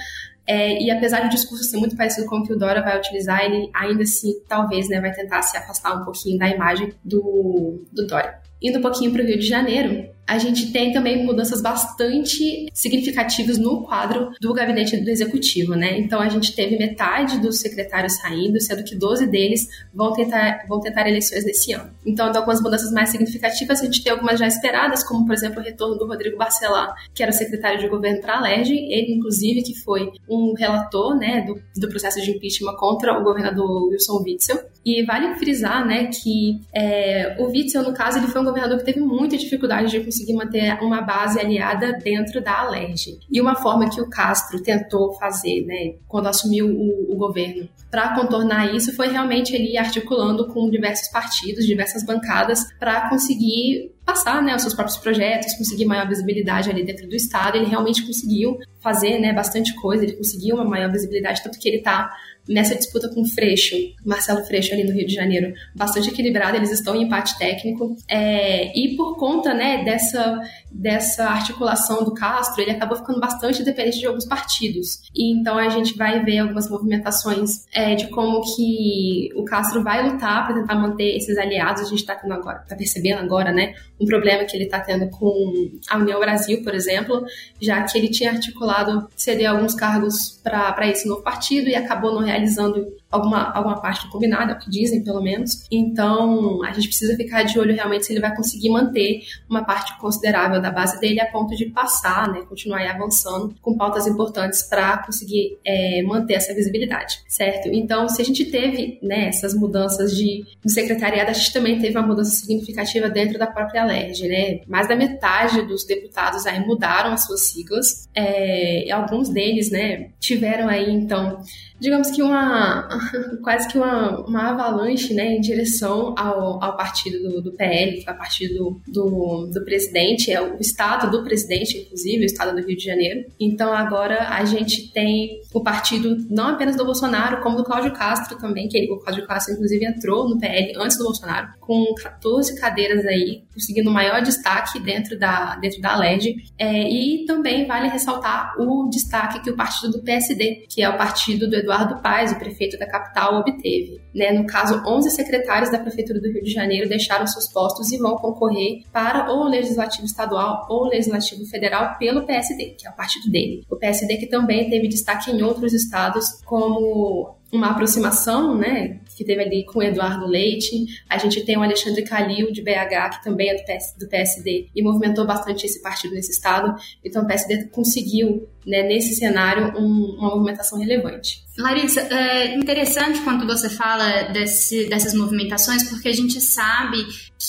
é, e apesar do discurso ser muito parecido com o que o Dora vai utilizar, ele ainda assim, talvez, né, vai tentar se afastar um pouquinho da imagem do, do Dória. Indo um pouquinho para o Rio de Janeiro, a gente tem também mudanças bastante significativas no quadro do gabinete do executivo, né? Então a gente teve metade dos secretários saindo, sendo que 12 deles vão tentar, vão tentar eleições nesse ano. Então, de algumas mudanças mais significativas, a gente tem algumas já esperadas, como por exemplo o retorno do Rodrigo Barcelar, que era o secretário de governo para a LERJ, ele inclusive que foi um relator, né, do, do processo de impeachment contra o governador Wilson Witzel. E vale frisar, né, que é, o Witzel, no caso, ele foi um governador que teve muita dificuldade de conseguir manter uma base aliada dentro da Alerj. E uma forma que o Castro tentou fazer, né, quando assumiu o, o governo, para contornar isso foi realmente ele articulando com diversos partidos, diversas bancadas, para conseguir passar né, os seus próprios projetos, conseguir maior visibilidade ali dentro do Estado. Ele realmente conseguiu fazer né, bastante coisa, ele conseguiu uma maior visibilidade, tanto que ele está nessa disputa com o Freixo, Marcelo Freixo ali no Rio de Janeiro, bastante equilibrada, eles estão em empate técnico, é, e por conta, né, dessa, dessa articulação do Castro, ele acabou ficando bastante dependente de alguns partidos, e então a gente vai ver algumas movimentações é, de como que o Castro vai lutar para tentar manter esses aliados, a gente está agora, tá percebendo agora, né, um problema que ele está tendo com a União Brasil, por exemplo, já que ele tinha articulado ceder alguns cargos para esse novo partido e acabou não realizando alguma, alguma parte do combinado, é o que dizem, pelo menos. Então, a gente precisa ficar de olho realmente se ele vai conseguir manter uma parte considerável da base dele a ponto de passar, né, continuar avançando com pautas importantes para conseguir é, manter essa visibilidade, certo? Então, se a gente teve né, essas mudanças de, no secretariado, a gente também teve uma mudança significativa dentro da própria LERJ, né? Mais da metade dos deputados aí mudaram as suas siglas, é, alguns deles, né, tiveram aí, então, digamos que uma quase que uma, uma avalanche né, em direção ao, ao partido do, do PL, que é partido do, do presidente, é o estado do presidente, inclusive, o estado do Rio de Janeiro. Então agora a gente tem o partido não apenas do Bolsonaro, como do Cláudio Castro também, que ele, o Cláudio Castro inclusive entrou no PL antes do Bolsonaro, com 14 cadeiras aí, conseguindo maior destaque dentro da, dentro da LED. É, e também vale ressaltar o destaque que o partido do PSD, que é o partido do Eduardo Paes, o prefeito da capital, obteve. Né? No caso, 11 secretários da Prefeitura do Rio de Janeiro deixaram seus postos e vão concorrer para ou o Legislativo Estadual ou o Legislativo Federal pelo PSD, que é o partido dele. O PSD que também teve destaque em outros estados, como uma aproximação, né, que teve ali com o Eduardo Leite. A gente tem o Alexandre Calil, de BH, que também é do, do PSD e movimentou bastante esse partido nesse estado. Então o PSD conseguiu, né, nesse cenário, um, uma movimentação relevante. Larissa, é interessante quando você fala desse, dessas movimentações, porque a gente sabe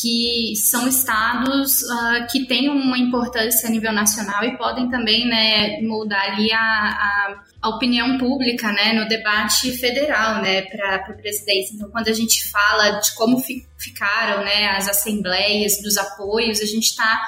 que são estados uh, que têm uma importância a nível nacional e podem também né, moldar ali a, a, a opinião pública né, no debate federal né, para a presidência. Então, quando a gente fala de como fi, ficaram né, as assembleias, dos apoios, a gente está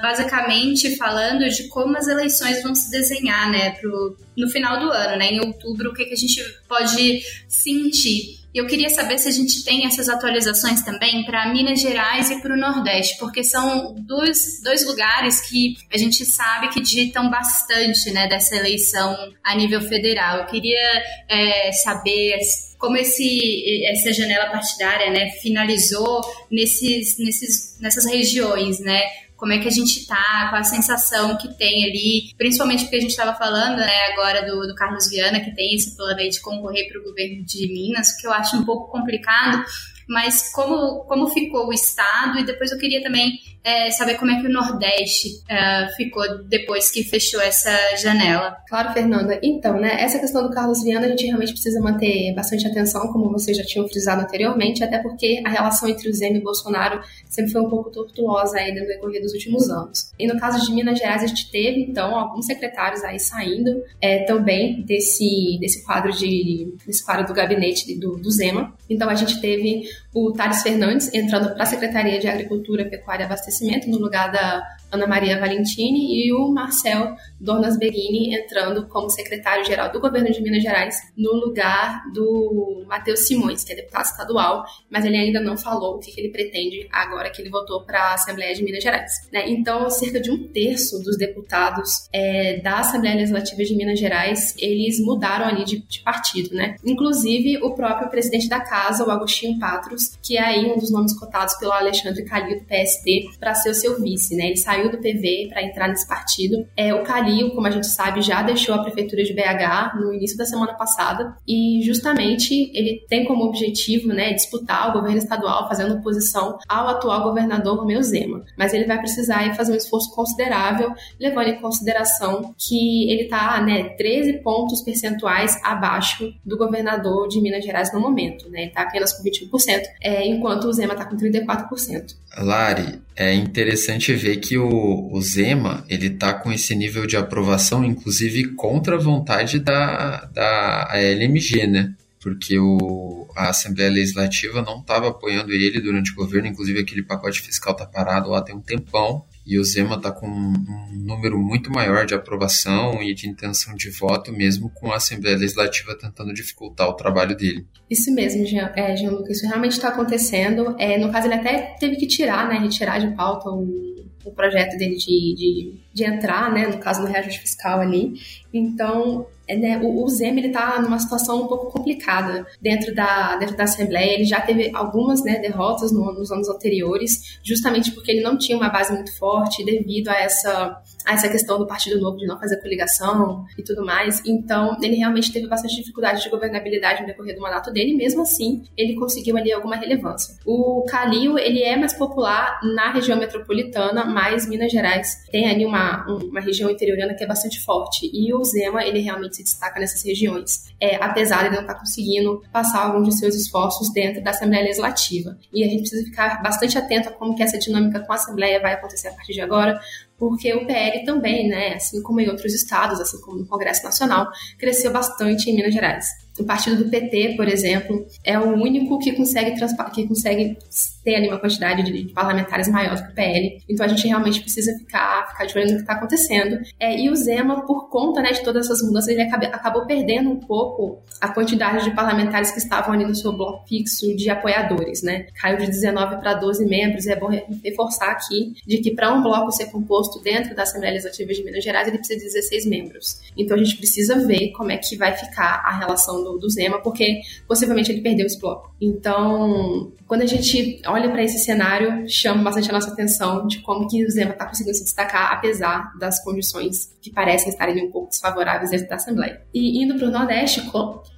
basicamente falando de como as eleições vão se desenhar né, pro, no final do ano, né, em outubro, o que, que a gente pode sentir. E eu queria saber se a gente tem essas atualizações também para Minas Gerais e para o Nordeste, porque são dois, dois lugares que a gente sabe que digitam bastante né, dessa eleição a nível federal. Eu queria é, saber como esse, essa janela partidária né, finalizou nesses, nesses, nessas regiões, né? Como é que a gente tá, qual a sensação que tem ali, principalmente porque a gente estava falando né, agora do, do, Carlos Viana, que tem esse plano aí de concorrer para o governo de Minas, que eu acho um pouco complicado, mas como, como ficou o Estado, e depois eu queria também é, saber como é que o Nordeste é, ficou depois que fechou essa janela. Claro, Fernanda. Então, né, essa questão do Carlos Viana a gente realmente precisa manter bastante atenção, como vocês já tinham frisado anteriormente, até porque a relação entre o Zema e o Bolsonaro sempre foi um pouco tortuosa aí no decorrer dos últimos anos. E no caso de Minas Gerais, a gente teve, então, alguns secretários aí saindo é, também desse, desse quadro de desse quadro do gabinete do, do Zema. Então, a gente teve o Thales Fernandes entrando para a Secretaria de Agricultura, Pecuária e Abastecimento, no lugar da Ana Maria Valentini e o Marcel Dornas Berini entrando como secretário-geral do governo de Minas Gerais no lugar do Matheus Simões, que é deputado estadual, mas ele ainda não falou o que, ele pretende agora que ele votou para a Assembleia de Minas Gerais. Né? Então, cerca de um terço dos deputados é, da Assembleia Legislativa de Minas Gerais, eles mudaram ali de, de partido, né? Inclusive o próprio presidente da casa, o Agostinho Patros, que é aí um dos nomes cotados pelo Alexandre Calil do PSD para ser o seu vice, né? Ele saiu saiu do PV para entrar nesse partido. É, o Calil, como a gente sabe, já deixou a prefeitura de BH no início da semana passada e justamente ele tem como objetivo né, disputar o governo estadual fazendo oposição ao atual governador Romeu Zema. Mas ele vai precisar fazer um esforço considerável, levando em consideração que ele está né, 13 pontos percentuais abaixo do governador de Minas Gerais no momento. Né? Ele está apenas com 21%, é, enquanto o Zema está com 34%. Lari, é interessante ver que o, o Zema ele está com esse nível de aprovação, inclusive contra a vontade da, da LMG, né? Porque o, a Assembleia Legislativa não estava apoiando ele durante o governo, inclusive aquele pacote fiscal está parado lá tem um tempão e o Zema está com um número muito maior de aprovação e de intenção de voto, mesmo com a Assembleia Legislativa tentando dificultar o trabalho dele. Isso mesmo, Jean, é, Jean Lucas, isso realmente está acontecendo. É, no caso, ele até teve que tirar, né, retirar de pauta o, o projeto dele de, de, de entrar, né, no caso, no reajuste fiscal ali. Então, né, o, o Zema ele está numa situação um pouco complicada dentro da, dentro da Assembleia. Ele já teve algumas né, derrotas no, nos anos anteriores, justamente porque ele não tinha uma base muito forte devido a essa, a essa questão do Partido Novo de não fazer coligação e tudo mais. Então, ele realmente teve bastante dificuldade de governabilidade no decorrer do mandato dele, mesmo assim, ele conseguiu ali alguma relevância. O Calil, ele é mais popular na região metropolitana, mas Minas Gerais tem ali uma, uma região interiorana que é bastante forte. E o Zema, ele realmente se destaca nessas regiões, é, apesar de não estar tá conseguindo passar alguns de seus esforços dentro da Assembleia Legislativa. E a gente precisa ficar bastante atento a como que essa dinâmica com a Assembleia vai acontecer a partir de agora, porque o PL também, né, assim como em outros estados, assim como no Congresso Nacional, cresceu bastante em Minas Gerais. O partido do PT, por exemplo, é o único que consegue, que consegue ter ali uma quantidade de, parlamentares maior do que o PL. Então a gente realmente precisa ficar, ficar de olho no que está acontecendo. É, e o Zema, por conta né, de todas essas mudanças, ele acabou, perdendo um pouco a quantidade de parlamentares que estavam ali no seu bloco fixo de apoiadores. Né? Caiu de 19 para 12 membros. É bom reforçar aqui de que para um bloco ser composto dentro da Assembleia Legislativa de Minas Gerais, ele precisa de 16 membros. Então a gente precisa ver como é que vai ficar a relação do, do Zema, porque possivelmente ele perdeu esse bloco. Então, quando a gente olha para esse cenário, chama bastante a nossa atenção de como que o Zema está conseguindo se destacar, apesar das condições que parecem estarem um pouco desfavoráveis dentro da Assembleia. E indo para o Nordeste,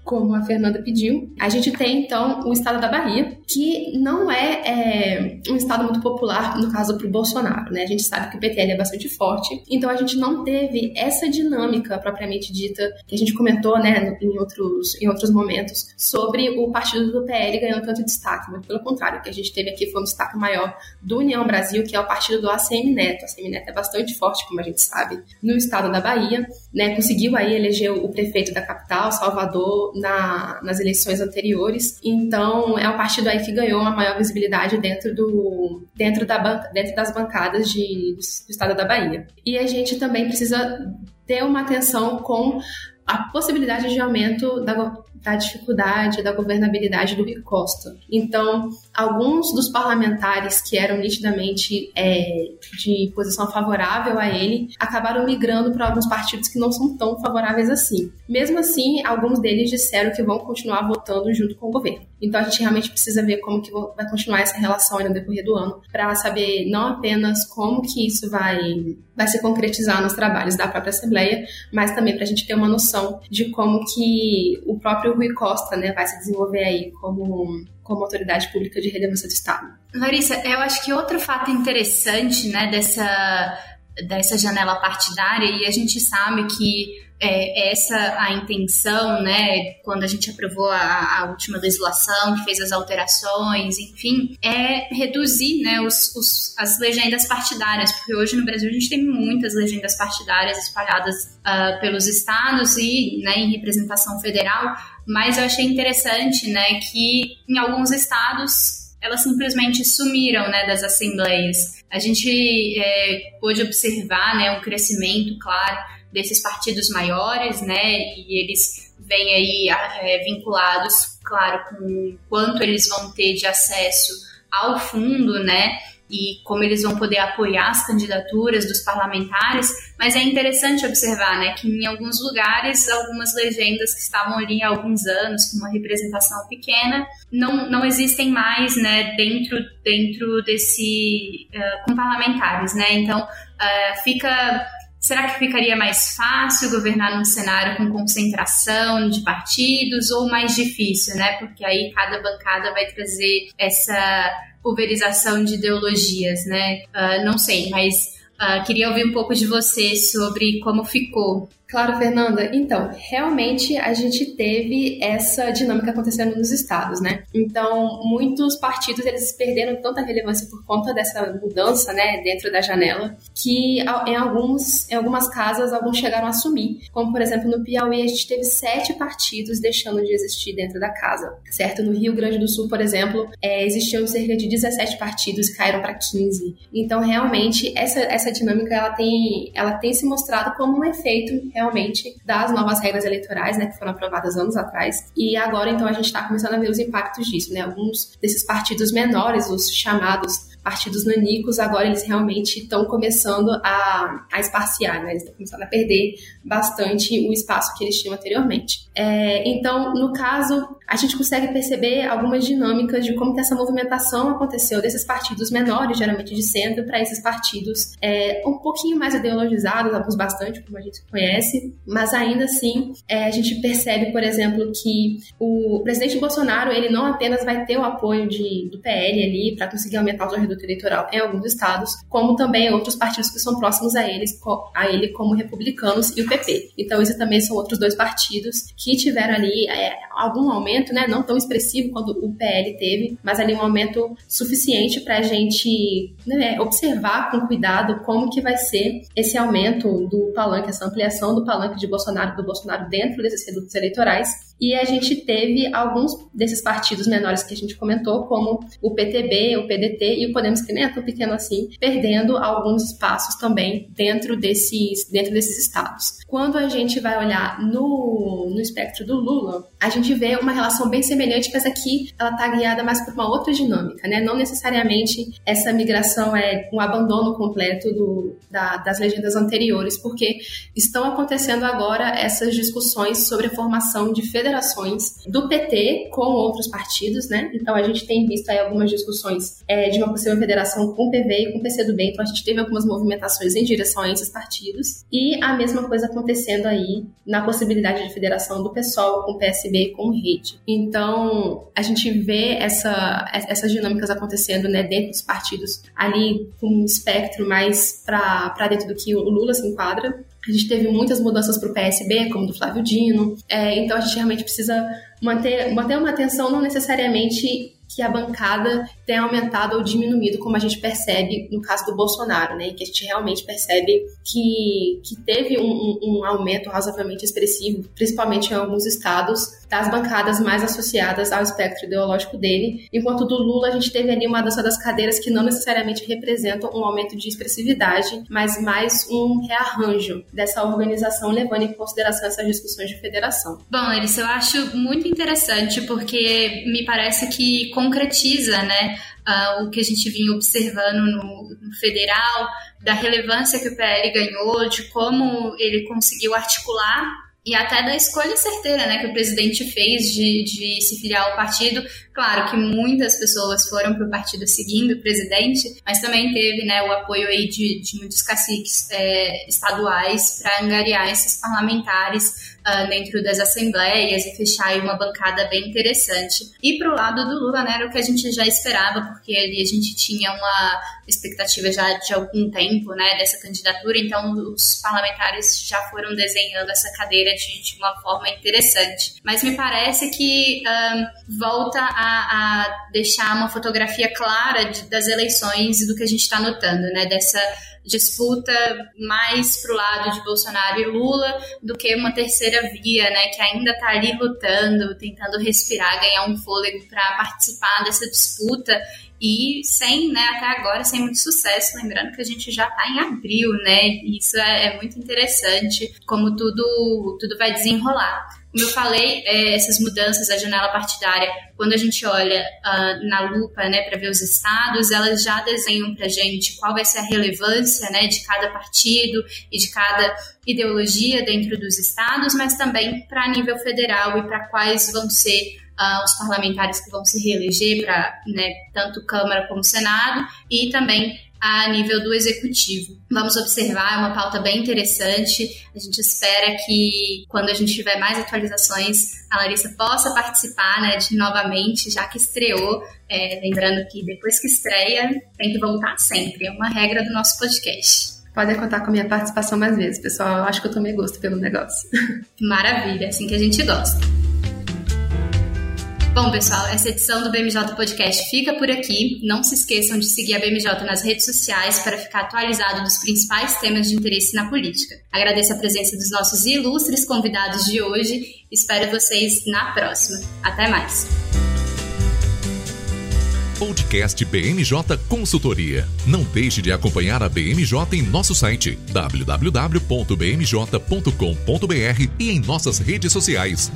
como a Fernanda pediu, a gente tem então o estado da Bahia, que não é, é um estado muito popular, no caso, para o Bolsonaro. Né? A gente sabe que o PTL é bastante forte, então a gente não teve essa dinâmica propriamente dita que a gente comentou né, em, outros, em outros momentos sobre o partido do PL ganhando tanto destaque. Mas pelo contrário, o que a gente teve aqui foi um destaque maior do União Brasil, que é o partido do ACM Neto. O ACM Neto é bastante forte, como a gente sabe, no estado da Bahia. Né? Conseguiu aí eleger o prefeito da capital, Salvador, na, nas eleições anteriores. Então, é o partido aí que ganhou a maior visibilidade dentro, do, dentro, da dentro das bancadas de, do estado da Bahia. E a gente também precisa ter uma atenção com a possibilidade de aumento da, da dificuldade da governabilidade do Rui Costa. Então, alguns dos parlamentares que eram nitidamente é, de posição favorável a ele acabaram migrando para alguns partidos que não são tão favoráveis assim. Mesmo assim, alguns deles disseram que vão continuar votando junto com o governo. Então, a gente realmente precisa ver como que vai continuar essa relação no decorrer do ano, para saber não apenas como que isso vai, vai se concretizar nos trabalhos da própria Assembleia, mas também para a gente ter uma noção de como que o próprio Rui Costa né, vai se desenvolver aí como como autoridade pública de relevância do Estado. Larissa, eu acho que outro fato interessante né, dessa, dessa janela partidária, e a gente sabe que é, essa a intenção, né, quando a gente aprovou a, a, última legislação, que fez as alterações, enfim, é reduzir, né, os, os, as legendas partidárias, porque hoje no Brasil a gente tem muitas legendas partidárias espalhadas uh, pelos estados e, né, em representação federal, mas eu achei interessante, né, que em alguns estados elas simplesmente sumiram, né, das assembleias. A gente é, pôde observar, né, um crescimento, claro, desses partidos maiores, né, e eles vêm aí é, vinculados, claro, com quanto eles vão ter de acesso ao fundo, né, e como eles vão poder apoiar as candidaturas dos parlamentares, mas é interessante observar né, que em alguns lugares, algumas legendas que estavam ali há alguns anos, com uma representação pequena, não, não existem mais né, dentro, dentro desse. Uh, com parlamentares. Né? Então, uh, fica. Será que ficaria mais fácil governar num cenário com concentração de partidos ou mais difícil, né? Porque aí cada bancada vai trazer essa pulverização de ideologias, né? Uh, não sei, mas uh, queria ouvir um pouco de você sobre como ficou Claro, Fernanda. Então, realmente a gente teve essa dinâmica acontecendo nos estados, né? Então, muitos partidos eles perderam tanta relevância por conta dessa mudança, né, dentro da janela, que em alguns, em algumas casas alguns chegaram a assumir. Como por exemplo no Piauí a gente teve sete partidos deixando de existir dentro da casa, certo? No Rio Grande do Sul, por exemplo, é, existiam cerca de 17 partidos caíram para 15. Então, realmente essa essa dinâmica ela tem ela tem se mostrado como um efeito realmente das novas regras eleitorais, né, que foram aprovadas anos atrás. E agora, então, a gente está começando a ver os impactos disso, né? Alguns desses partidos menores, os chamados partidos nanicos, agora eles realmente estão começando a, a esparciar, né? Eles estão começando a perder bastante o espaço que eles tinham anteriormente. É, então, no caso, a gente consegue perceber algumas dinâmicas de como que essa movimentação aconteceu desses partidos menores, geralmente de centro, para esses partidos é, um pouquinho mais ideologizados, alguns bastante, como a gente conhece, mas ainda assim é, a gente percebe, por exemplo, que o presidente Bolsonaro ele não apenas vai ter o apoio de, do PL ali para conseguir aumentar os eleitoral em alguns estados, como também outros partidos que são próximos a eles, a ele, como republicanos e o PP. Então, isso também são outros dois partidos que tiveram ali é, algum aumento, né, não tão expressivo quanto o PL teve, mas ali um aumento suficiente para a gente né, observar com cuidado como que vai ser esse aumento do palanque, essa ampliação do palanque de Bolsonaro, do Bolsonaro dentro desses redutos eleitorais e a gente teve alguns desses partidos menores que a gente comentou, como o PTB, o PDT e o Podemos, que nem é tão pequeno assim, perdendo alguns espaços também dentro desses, dentro desses estados. Quando a gente vai olhar no, no espectro do Lula, a gente vê uma relação bem semelhante, mas aqui ela está guiada mais por uma outra dinâmica, né? Não necessariamente essa migração é um abandono completo do, da, das legendas anteriores, porque estão acontecendo agora essas discussões sobre a formação de federações do PT com outros partidos, né? Então a gente tem visto aí algumas discussões é, de uma possível federação com o PV e com o PCdoB, então a gente teve algumas movimentações em direção a esses partidos e a mesma coisa acontecendo aí na possibilidade de federação do PSOL com o PSB e com Rede. Então a gente vê essa, essas dinâmicas acontecendo, né, dentro dos partidos ali com um espectro mais para dentro do que o Lula se enquadra. A gente teve muitas mudanças para o PSB, como do Flávio Dino. É, então a gente realmente precisa manter, manter uma atenção não necessariamente que a bancada tem aumentado ou diminuído, como a gente percebe no caso do Bolsonaro, né? Que a gente realmente percebe que, que teve um, um, um aumento razoavelmente expressivo, principalmente em alguns estados, das bancadas mais associadas ao espectro ideológico dele, enquanto do Lula a gente teve ali uma dança das cadeiras que não necessariamente representam um aumento de expressividade, mas mais um rearranjo dessa organização levando em consideração essas discussões de federação. Bom, Elis, eu acho muito interessante porque me parece que concretiza, né, uh, o que a gente vinha observando no, no federal, da relevância que o PL ganhou, de como ele conseguiu articular e até da escolha certeira né, que o presidente fez de, de se filiar ao partido. Claro que muitas pessoas foram para o partido seguindo o presidente, mas também teve né, o apoio aí de, de muitos caciques é, estaduais para angariar esses parlamentares uh, dentro das assembleias e fechar aí uma bancada bem interessante. E para o lado do Lula, né, era o que a gente já esperava, porque ali a gente tinha uma expectativa já de algum tempo, né, dessa candidatura, então os parlamentares já foram desenhando essa cadeira de, de uma forma interessante. Mas me parece que um, volta a, a, deixar uma fotografia clara de, das eleições e do que a gente está notando, né, dessa disputa mais pro lado de Bolsonaro e Lula do que uma terceira via, né, que ainda está ali lutando, tentando respirar, ganhar um fôlego para participar dessa disputa e sem, né, até agora, sem muito sucesso. Lembrando que a gente já está em abril, né? Isso é, é, muito interessante como tudo, tudo vai desenrolar. Como eu falei, é, essas mudanças da janela partidária, quando a gente olha uh, na lupa né, para ver os estados, elas já desenham para a gente qual vai ser a relevância né, de cada partido e de cada ideologia dentro dos estados, mas também para nível federal e para quais vão ser uh, os parlamentares que vão se reeleger para né, tanto Câmara como Senado e também a nível do executivo. Vamos observar, é uma pauta bem interessante. A gente espera que quando a gente tiver mais atualizações, a Larissa possa participar né, de novamente, já que estreou. É, lembrando que depois que estreia, tem que voltar sempre. É uma regra do nosso podcast. Podem contar com a minha participação mais vezes, pessoal. Eu acho que eu tomei gosto pelo negócio. Maravilha, é assim que a gente gosta. Bom, pessoal, essa edição do BMJ Podcast fica por aqui. Não se esqueçam de seguir a BMJ nas redes sociais para ficar atualizado dos principais temas de interesse na política. Agradeço a presença dos nossos ilustres convidados de hoje. Espero vocês na próxima. Até mais. Podcast BMJ Consultoria. Não deixe de acompanhar a BMJ em nosso site www.bmj.com.br e em nossas redes sociais.